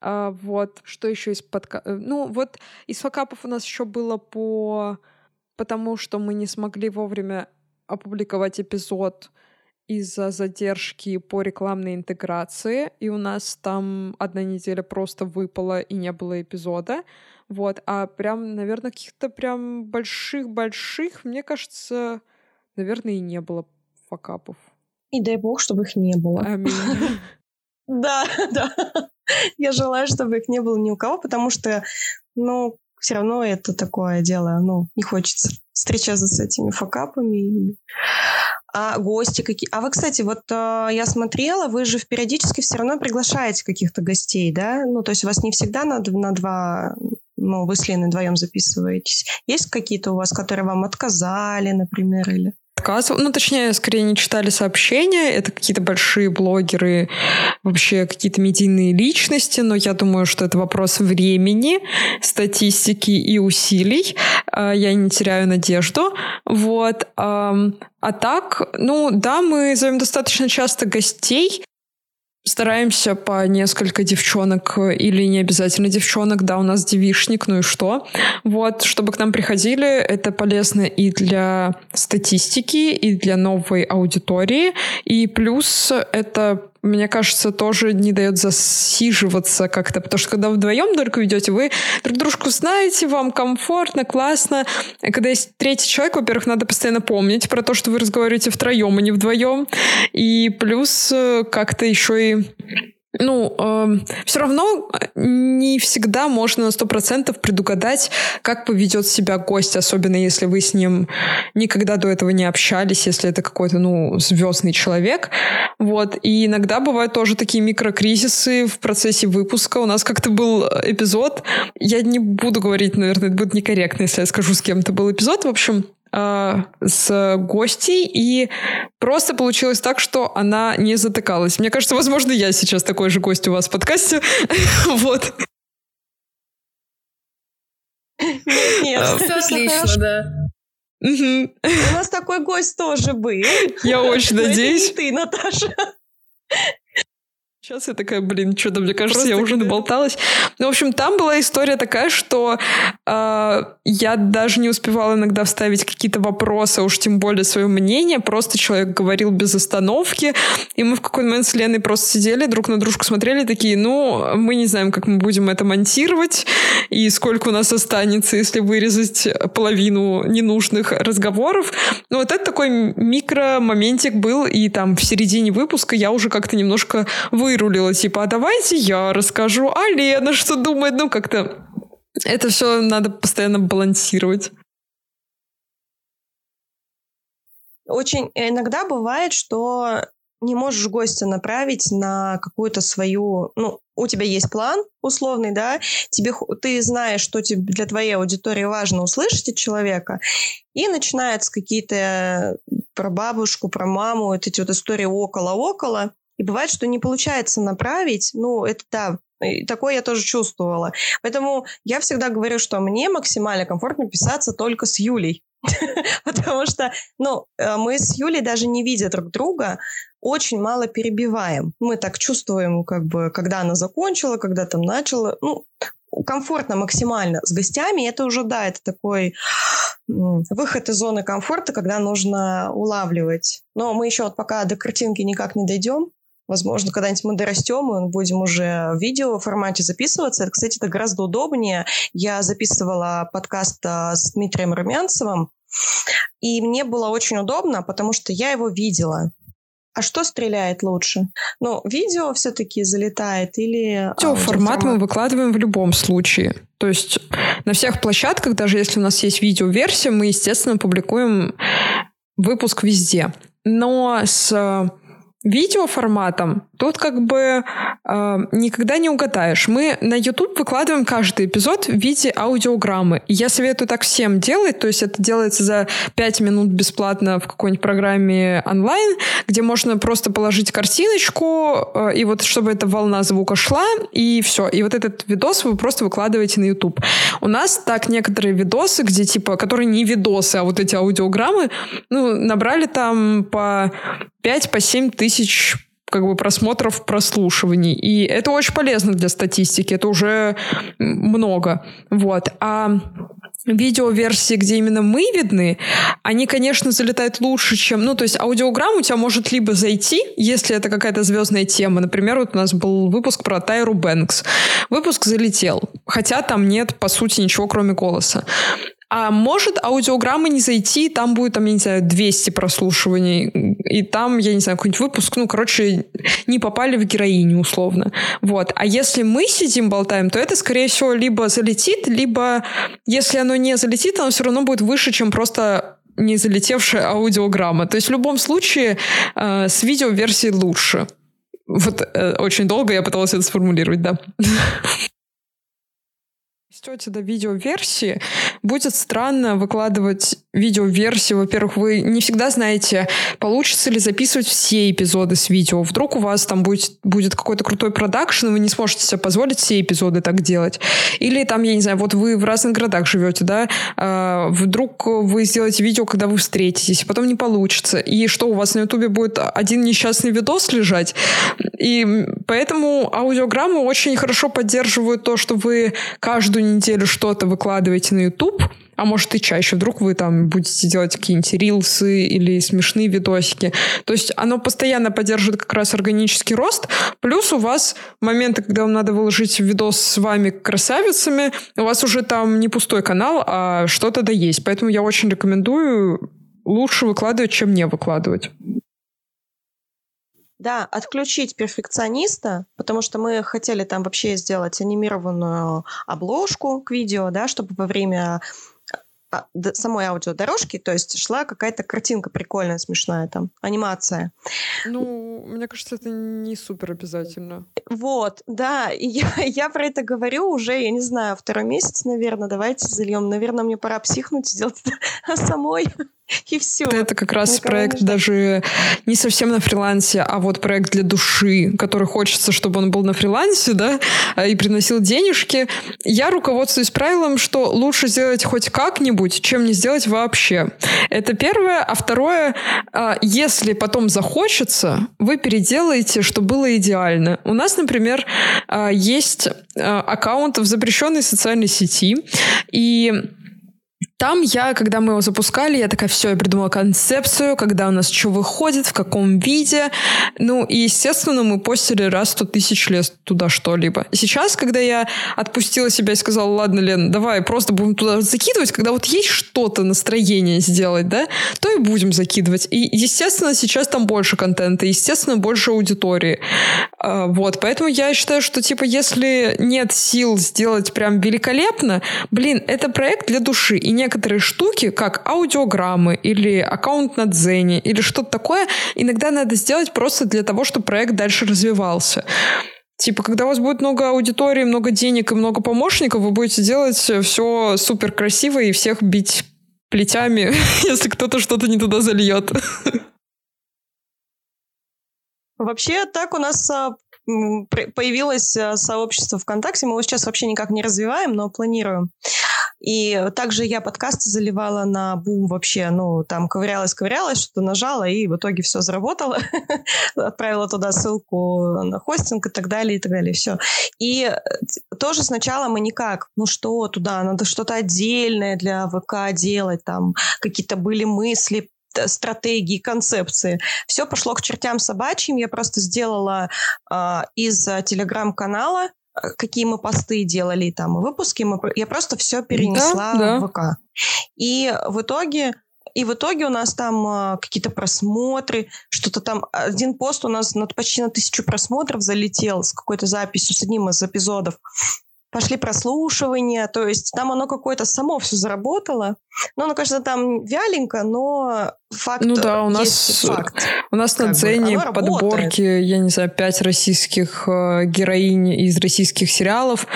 Speaker 1: А, вот, что еще из подка... Э, ну, вот из факапов у нас еще было по... Потому что мы не смогли вовремя опубликовать эпизод из-за задержки по рекламной интеграции, и у нас там одна неделя просто выпала и не было эпизода. Вот, а прям, наверное, каких-то прям больших-больших, мне кажется, наверное, и не было факапов.
Speaker 3: И дай бог, чтобы их не было.
Speaker 1: Аминь.
Speaker 3: Да, да. Я желаю, чтобы их не было ни у кого, потому что, ну, все равно это такое дело, ну, не хочется встречаться с этими факапами. А гости какие? А вы, кстати, вот э, я смотрела, вы же периодически все равно приглашаете каких-то гостей, да? Ну, то есть у вас не всегда на, на два, ну, вы с Леной вдвоем записываетесь. Есть какие-то у вас, которые вам отказали, например, или?
Speaker 1: Отказывал. Ну, точнее, скорее не читали сообщения. Это какие-то большие блогеры, вообще какие-то медийные личности. Но я думаю, что это вопрос времени, статистики и усилий. А, я не теряю надежду. Вот. А так, ну да, мы зовем достаточно часто гостей. Стараемся по несколько девчонок или не обязательно девчонок, да, у нас девишник, ну и что. Вот, чтобы к нам приходили, это полезно и для статистики, и для новой аудитории, и плюс это мне кажется, тоже не дает засиживаться как-то, потому что когда вдвоем только ведете, вы друг дружку знаете, вам комфортно, классно. И когда есть третий человек, во-первых, надо постоянно помнить про то, что вы разговариваете втроем, а не вдвоем. И плюс э, как-то еще и ну, э, все равно э, не всегда можно на сто процентов предугадать, как поведет себя гость, особенно если вы с ним никогда до этого не общались, если это какой-то, ну, звездный человек. Вот. И иногда бывают тоже такие микрокризисы в процессе выпуска. У нас как-то был эпизод, я не буду говорить, наверное, это будет некорректно, если я скажу, с кем это был эпизод. В общем, а, с гостей, и просто получилось так, что она не затыкалась. Мне кажется, возможно, я сейчас такой же гость у вас в подкасте. Вот.
Speaker 3: Нет,
Speaker 2: а, все отлично, да.
Speaker 3: У нас такой гость тоже был.
Speaker 1: Я очень надеюсь.
Speaker 3: Ты, Наташа.
Speaker 1: Сейчас я такая, блин, что-то, мне кажется, Просто я уже наболталась. Ну, в общем, там была история такая, что э, я даже не успевала иногда вставить какие-то вопросы, уж тем более свое мнение. Просто человек говорил без остановки. И мы в какой-то момент с Леной просто сидели, друг на дружку смотрели, такие, ну, мы не знаем, как мы будем это монтировать, и сколько у нас останется, если вырезать половину ненужных разговоров. Ну, вот это такой микро-моментик был, и там в середине выпуска я уже как-то немножко вы вырулила, типа, а давайте я расскажу, а Лена что думает, ну как-то это все надо постоянно балансировать.
Speaker 3: Очень иногда бывает, что не можешь гостя направить на какую-то свою, ну, у тебя есть план условный, да, тебе, ты знаешь, что тебе для твоей аудитории важно услышать от человека, и начинаются какие-то про бабушку, про маму, вот эти вот истории около-около, и бывает, что не получается направить. Ну, это да, такое я тоже чувствовала. Поэтому я всегда говорю, что мне максимально комфортно писаться только с Юлей. Потому что, ну, э, мы с Юлей даже не видя друг друга, очень мало перебиваем. Мы так чувствуем, как бы, когда она закончила, когда там начала. Ну, комфортно максимально с гостями. Это уже, да, это такой выход из зоны комфорта, когда нужно улавливать. Но мы еще вот пока до картинки никак не дойдем. Возможно, когда-нибудь мы дорастем, и будем уже в видео формате записываться. Это, кстати, это гораздо удобнее. Я записывала подкаст а, с Дмитрием Румянцевым, И мне было очень удобно, потому что я его видела. А что стреляет лучше? Ну, видео все-таки залетает или...
Speaker 1: Видео формат мы выкладываем в любом случае. То есть на всех площадках, даже если у нас есть видеоверсия, мы, естественно, публикуем выпуск везде. Но с видеоформатом тут как бы э, никогда не угадаешь. Мы на YouTube выкладываем каждый эпизод в виде аудиограммы. И я советую так всем делать. То есть это делается за 5 минут бесплатно в какой-нибудь программе онлайн, где можно просто положить картиночку, э, и вот чтобы эта волна звука шла, и все. И вот этот видос вы просто выкладываете на YouTube. У нас так некоторые видосы, где типа, которые не видосы, а вот эти аудиограммы, ну, набрали там по 5 по 7 тысяч как бы просмотров, прослушиваний. И это очень полезно для статистики, это уже много. Вот. А видеоверсии, где именно мы видны, они, конечно, залетают лучше, чем... Ну, то есть аудиограмма у тебя может либо зайти, если это какая-то звездная тема. Например, вот у нас был выпуск про Тайру Бэнкс. Выпуск залетел, хотя там нет, по сути, ничего, кроме голоса. А может аудиограмма не зайти, там будет, там, я не знаю, 200 прослушиваний, и там, я не знаю, какой-нибудь выпуск, ну, короче, не попали в героиню, условно. Вот. А если мы сидим, болтаем, то это, скорее всего, либо залетит, либо, если оно не залетит, оно все равно будет выше, чем просто не залетевшая аудиограмма. То есть в любом случае э, с видеоверсией лучше. Вот э, очень долго я пыталась это сформулировать, да. Растете до видеоверсии, будет странно выкладывать видеоверсию. Во-первых, вы не всегда знаете, получится ли записывать все эпизоды с видео. Вдруг у вас там будет, будет какой-то крутой продакшн, и вы не сможете себе позволить все эпизоды так делать. Или там, я не знаю, вот вы в разных городах живете, да, а вдруг вы сделаете видео, когда вы встретитесь, и потом не получится. И что, у вас на ютубе будет один несчастный видос лежать? И поэтому аудиограммы очень хорошо поддерживают то, что вы каждую неделю что-то выкладываете на YouTube, а может и чаще. Вдруг вы там будете делать какие-нибудь рилсы или смешные видосики. То есть оно постоянно поддерживает как раз органический рост. Плюс у вас моменты, когда вам надо выложить видос с вами красавицами, у вас уже там не пустой канал, а что-то да есть. Поэтому я очень рекомендую лучше выкладывать, чем не выкладывать.
Speaker 3: Да, отключить перфекциониста, потому что мы хотели там вообще сделать анимированную обложку к видео, да, чтобы во время а, самой аудиодорожки, то есть шла какая-то картинка прикольная, смешная там, анимация.
Speaker 1: Ну, мне кажется, это не супер обязательно.
Speaker 3: Вот, да, и я, я про это говорю уже, я не знаю, второй месяц, наверное, давайте зальем. Наверное, мне пора психнуть, сделать это самой. и все.
Speaker 1: Это как раз Никого проект не даже не совсем на фрилансе, а вот проект для души, который хочется, чтобы он был на фрилансе, да, а, и приносил денежки. Я руководствуюсь правилом, что лучше сделать хоть как-нибудь, чем не сделать вообще. Это первое. А второе, а, если потом захочется, вы переделаете, что было идеально. У нас, например, а, есть аккаунт в запрещенной социальной сети, и там я, когда мы его запускали, я такая, все, я придумала концепцию, когда у нас что выходит, в каком виде. Ну, и, естественно, мы постили раз сто тысяч лет туда что-либо. Сейчас, когда я отпустила себя и сказала, ладно, Лен, давай просто будем туда закидывать, когда вот есть что-то, настроение сделать, да, то и будем закидывать. И, естественно, сейчас там больше контента, естественно, больше аудитории. А, вот, поэтому я считаю, что, типа, если нет сил сделать прям великолепно, блин, это проект для души. И не некоторые штуки, как аудиограммы или аккаунт на Дзене или что-то такое, иногда надо сделать просто для того, чтобы проект дальше развивался. Типа, когда у вас будет много аудитории, много денег и много помощников, вы будете делать все супер красиво и всех бить плетями, если кто-то что-то не туда зальет.
Speaker 3: Вообще, так у нас а, появилось а, сообщество ВКонтакте. Мы его сейчас вообще никак не развиваем, но планируем. И также я подкасты заливала на бум вообще, ну, там ковырялась-ковырялась, что-то нажала, и в итоге все заработало. Отправила туда ссылку на хостинг и так далее, и так далее, все. И э, тоже сначала мы никак, ну что туда, надо что-то отдельное для ВК делать, там какие-то были мысли, стратегии, концепции. Все пошло к чертям собачьим. Я просто сделала э, из телеграм-канала Э, какие мы посты делали там, выпуски, мы, я просто все перенесла да, да. в ВК. И в итоге И в итоге у нас там а, какие-то просмотры, что-то там, один пост у нас на, почти на тысячу просмотров залетел с какой-то записью, с одним из эпизодов пошли прослушивания, то есть там оно какое-то само все заработало. Ну, оно, конечно, там вяленько, но факт
Speaker 1: Ну да, у нас, факт. У нас на цене подборки, я не знаю, пять российских э, героинь из российских сериалов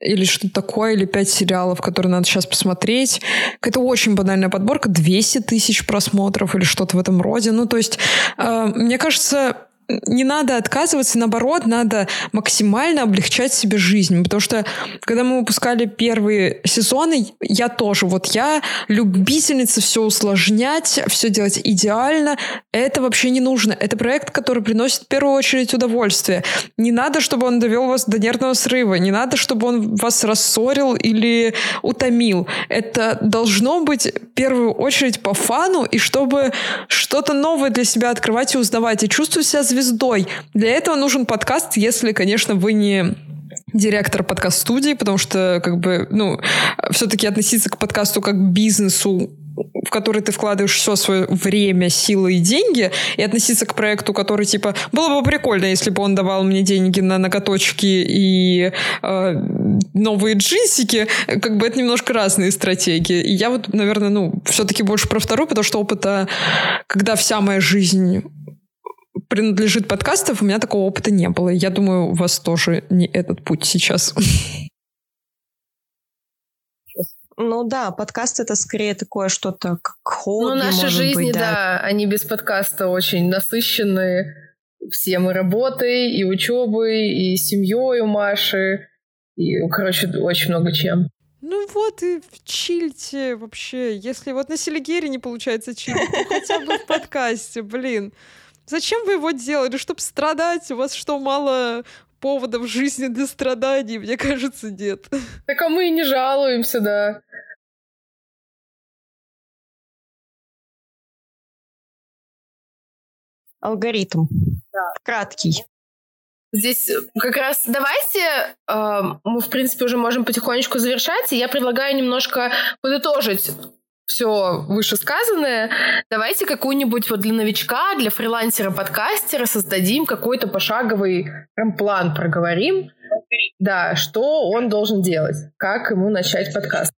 Speaker 1: или что-то такое, или пять сериалов, которые надо сейчас посмотреть. Это очень банальная подборка, 200 тысяч просмотров или что-то в этом роде. Ну, то есть, э, мне кажется, не надо отказываться, наоборот, надо максимально облегчать себе жизнь. Потому что, когда мы выпускали первые сезоны, я тоже, вот я любительница все усложнять, все делать идеально. Это вообще не нужно. Это проект, который приносит в первую очередь удовольствие. Не надо, чтобы он довел вас до нервного срыва. Не надо, чтобы он вас рассорил или утомил. Это должно быть в первую очередь по фану, и чтобы что-то новое для себя открывать и узнавать. И чувствовать себя звездой. Для этого нужен подкаст, если, конечно, вы не директор подкаст-студии, потому что, как бы, ну, все-таки относиться к подкасту как к бизнесу в который ты вкладываешь все свое время, силы и деньги, и относиться к проекту, который, типа, было бы прикольно, если бы он давал мне деньги на ноготочки и э, новые джинсики, как бы это немножко разные стратегии. И я вот, наверное, ну, все-таки больше про вторую, потому что опыта, когда вся моя жизнь принадлежит подкастов, у меня такого опыта не было. Я думаю, у вас тоже не этот путь сейчас.
Speaker 3: Ну да, подкаст это скорее такое что-то как хобби, Ну,
Speaker 2: наши жизни,
Speaker 3: быть,
Speaker 2: да. да, они без подкаста очень насыщенные. Все мы работой, и учебой, и семьей у Маши, и, короче, очень много чем.
Speaker 1: Ну вот и чильте вообще. Если вот на Селигере не получается чилить, то хотя бы в подкасте, блин. Зачем вы его делали? Чтобы страдать? У вас что, мало поводов в жизни для страданий? Мне кажется, нет.
Speaker 2: Так а мы и не жалуемся, да.
Speaker 3: Алгоритм. Да. Краткий.
Speaker 2: Здесь как раз давайте э, мы, в принципе, уже можем потихонечку завершать, и я предлагаю немножко подытожить все вышесказанное, давайте какую-нибудь вот для новичка, для фрилансера-подкастера создадим какой-то пошаговый прям план, проговорим, да, что он должен делать, как ему начать подкаст.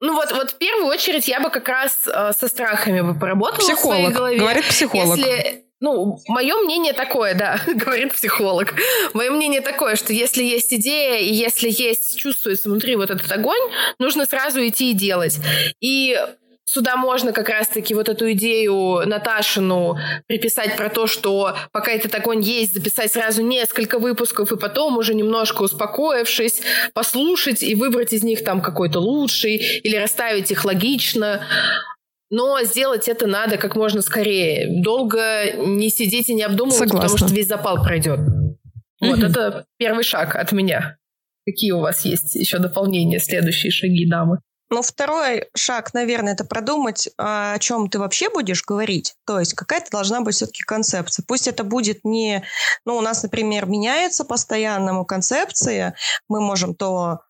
Speaker 2: Ну вот, вот в первую очередь я бы как раз э, со страхами бы поработала
Speaker 1: психолог, в своей голове. Говорит психолог.
Speaker 2: Если ну, мое мнение такое, да, говорит психолог. Мое мнение такое, что если есть идея и если есть, чувствуется внутри вот этот огонь, нужно сразу идти и делать. И сюда можно как раз-таки вот эту идею Наташину приписать про то, что пока этот огонь есть, записать сразу несколько выпусков и потом уже немножко успокоившись, послушать и выбрать из них там какой-то лучший или расставить их логично но сделать это надо как можно скорее. Долго не сидеть и не обдумывать, Согласна. потому что весь запал пройдет. Вот это первый шаг от меня. Какие у вас есть еще дополнения, следующие шаги, дамы?
Speaker 3: Ну, второй шаг, наверное, это продумать, а, о чем ты вообще будешь говорить. То есть какая-то должна быть все-таки концепция. Пусть это будет не... Ну, у нас, например, меняется постоянно концепция. Мы можем то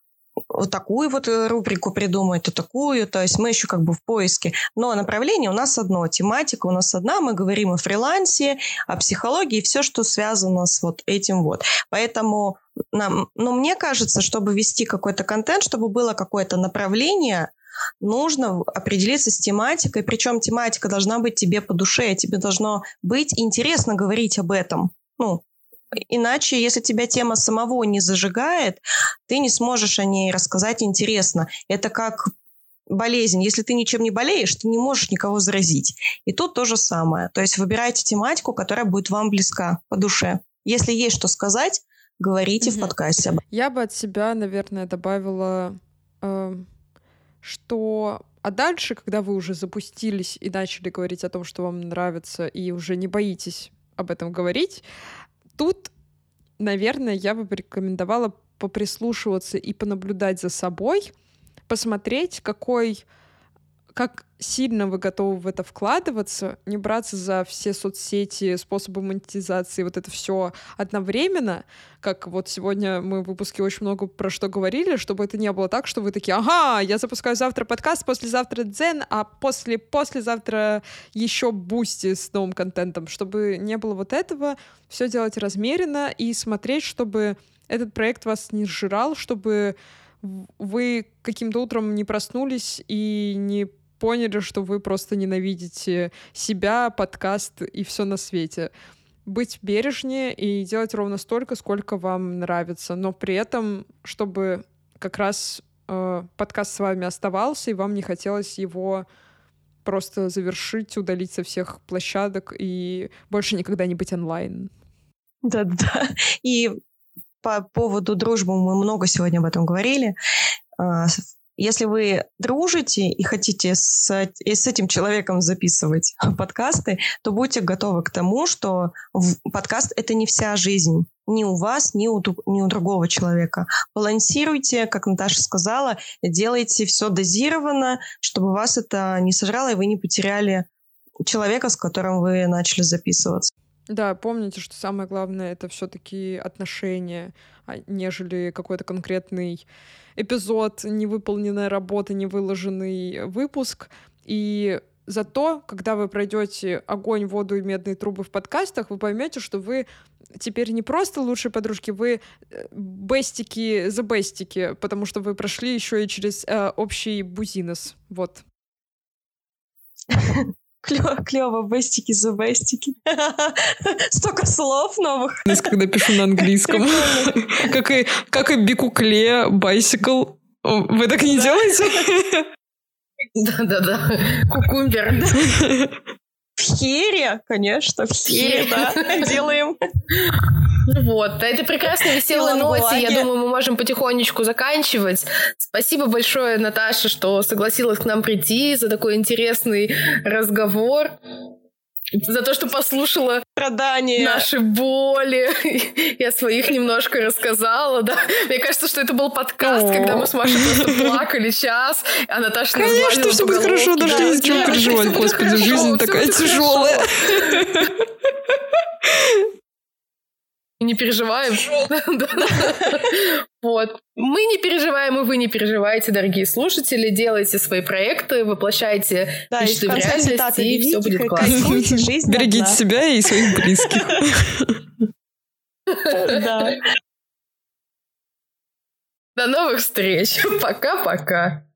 Speaker 3: вот такую вот э, рубрику придумать, то такую, то есть мы еще как бы в поиске. Но направление у нас одно, тематика у нас одна, мы говорим о фрилансе, о психологии, все, что связано с вот этим вот. Поэтому нам, ну, мне кажется, чтобы вести какой-то контент, чтобы было какое-то направление, нужно определиться с тематикой, причем тематика должна быть тебе по душе, тебе должно быть интересно говорить об этом. Ну, Иначе, если тебя тема самого не зажигает, ты не сможешь о ней рассказать интересно. Это как болезнь. Если ты ничем не болеешь, ты не можешь никого заразить. И тут то же самое. То есть выбирайте тематику, которая будет вам близка по душе. Если есть что сказать, говорите угу. в подкасте.
Speaker 1: Я бы от себя, наверное, добавила, э, что а дальше, когда вы уже запустились и начали говорить о том, что вам нравится, и уже не боитесь об этом говорить, тут, наверное, я бы порекомендовала поприслушиваться и понаблюдать за собой, посмотреть, какой как сильно вы готовы в это вкладываться, не браться за все соцсети, способы монетизации, вот это все одновременно, как вот сегодня мы в выпуске очень много про что говорили, чтобы это не было так, что вы такие, ага, я запускаю завтра подкаст, послезавтра дзен, а после послезавтра еще Boosty с новым контентом, чтобы не было вот этого, все делать размеренно и смотреть, чтобы этот проект вас не сжирал, чтобы вы каким-то утром не проснулись и не поняли, что вы просто ненавидите себя, подкаст и все на свете. Быть бережнее и делать ровно столько, сколько вам нравится, но при этом, чтобы как раз э, подкаст с вами оставался, и вам не хотелось его просто завершить, удалить со всех площадок и больше никогда не быть онлайн.
Speaker 3: Да-да. И по поводу дружбы мы много сегодня об этом говорили. Если вы дружите и хотите с, и с этим человеком записывать подкасты, то будьте готовы к тому, что подкаст — это не вся жизнь. Ни у вас, ни у, ни у другого человека. Балансируйте, как Наташа сказала, делайте все дозированно, чтобы вас это не сожрало, и вы не потеряли человека, с которым вы начали записываться.
Speaker 1: Да, помните, что самое главное это все-таки отношения, а нежели какой-то конкретный эпизод, невыполненная работа, невыложенный выпуск. И Зато, когда вы пройдете огонь, воду и медные трубы в подкастах, вы поймете, что вы теперь не просто лучшие подружки, вы э, бестики за бестики, потому что вы прошли еще и через э, общий бузинос. Вот.
Speaker 3: Клево, клево, бестики за бестики. Столько слов новых.
Speaker 1: Когда пишу на английском. как и, как и бикукле, bicycle. Вы так не делаете?
Speaker 2: Да-да-да. Кукумбер.
Speaker 3: В хере, конечно, в хере, да, делаем.
Speaker 2: Вот, на этой прекрасной веселой ноте, я думаю, мы можем потихонечку заканчивать. Спасибо большое, Наташа, что согласилась к нам прийти за такой интересный разговор за то, что послушала
Speaker 3: страдания,
Speaker 2: наши боли. Я своих немножко рассказала, да. Мне кажется, что это был подкаст, О. когда мы с Машей просто плакали час, а Наташа
Speaker 1: Конечно, все будет хорошо, даже да, не чего переживать. Господи, жизнь такая тяжелая.
Speaker 2: не переживаем. Вот. Мы не переживаем, и вы не переживаете, дорогие слушатели. Делайте свои проекты, воплощайте да, мечты в реальность, и все будет классно.
Speaker 1: Берегите себя и своих близких.
Speaker 2: Да. До новых встреч. Пока-пока.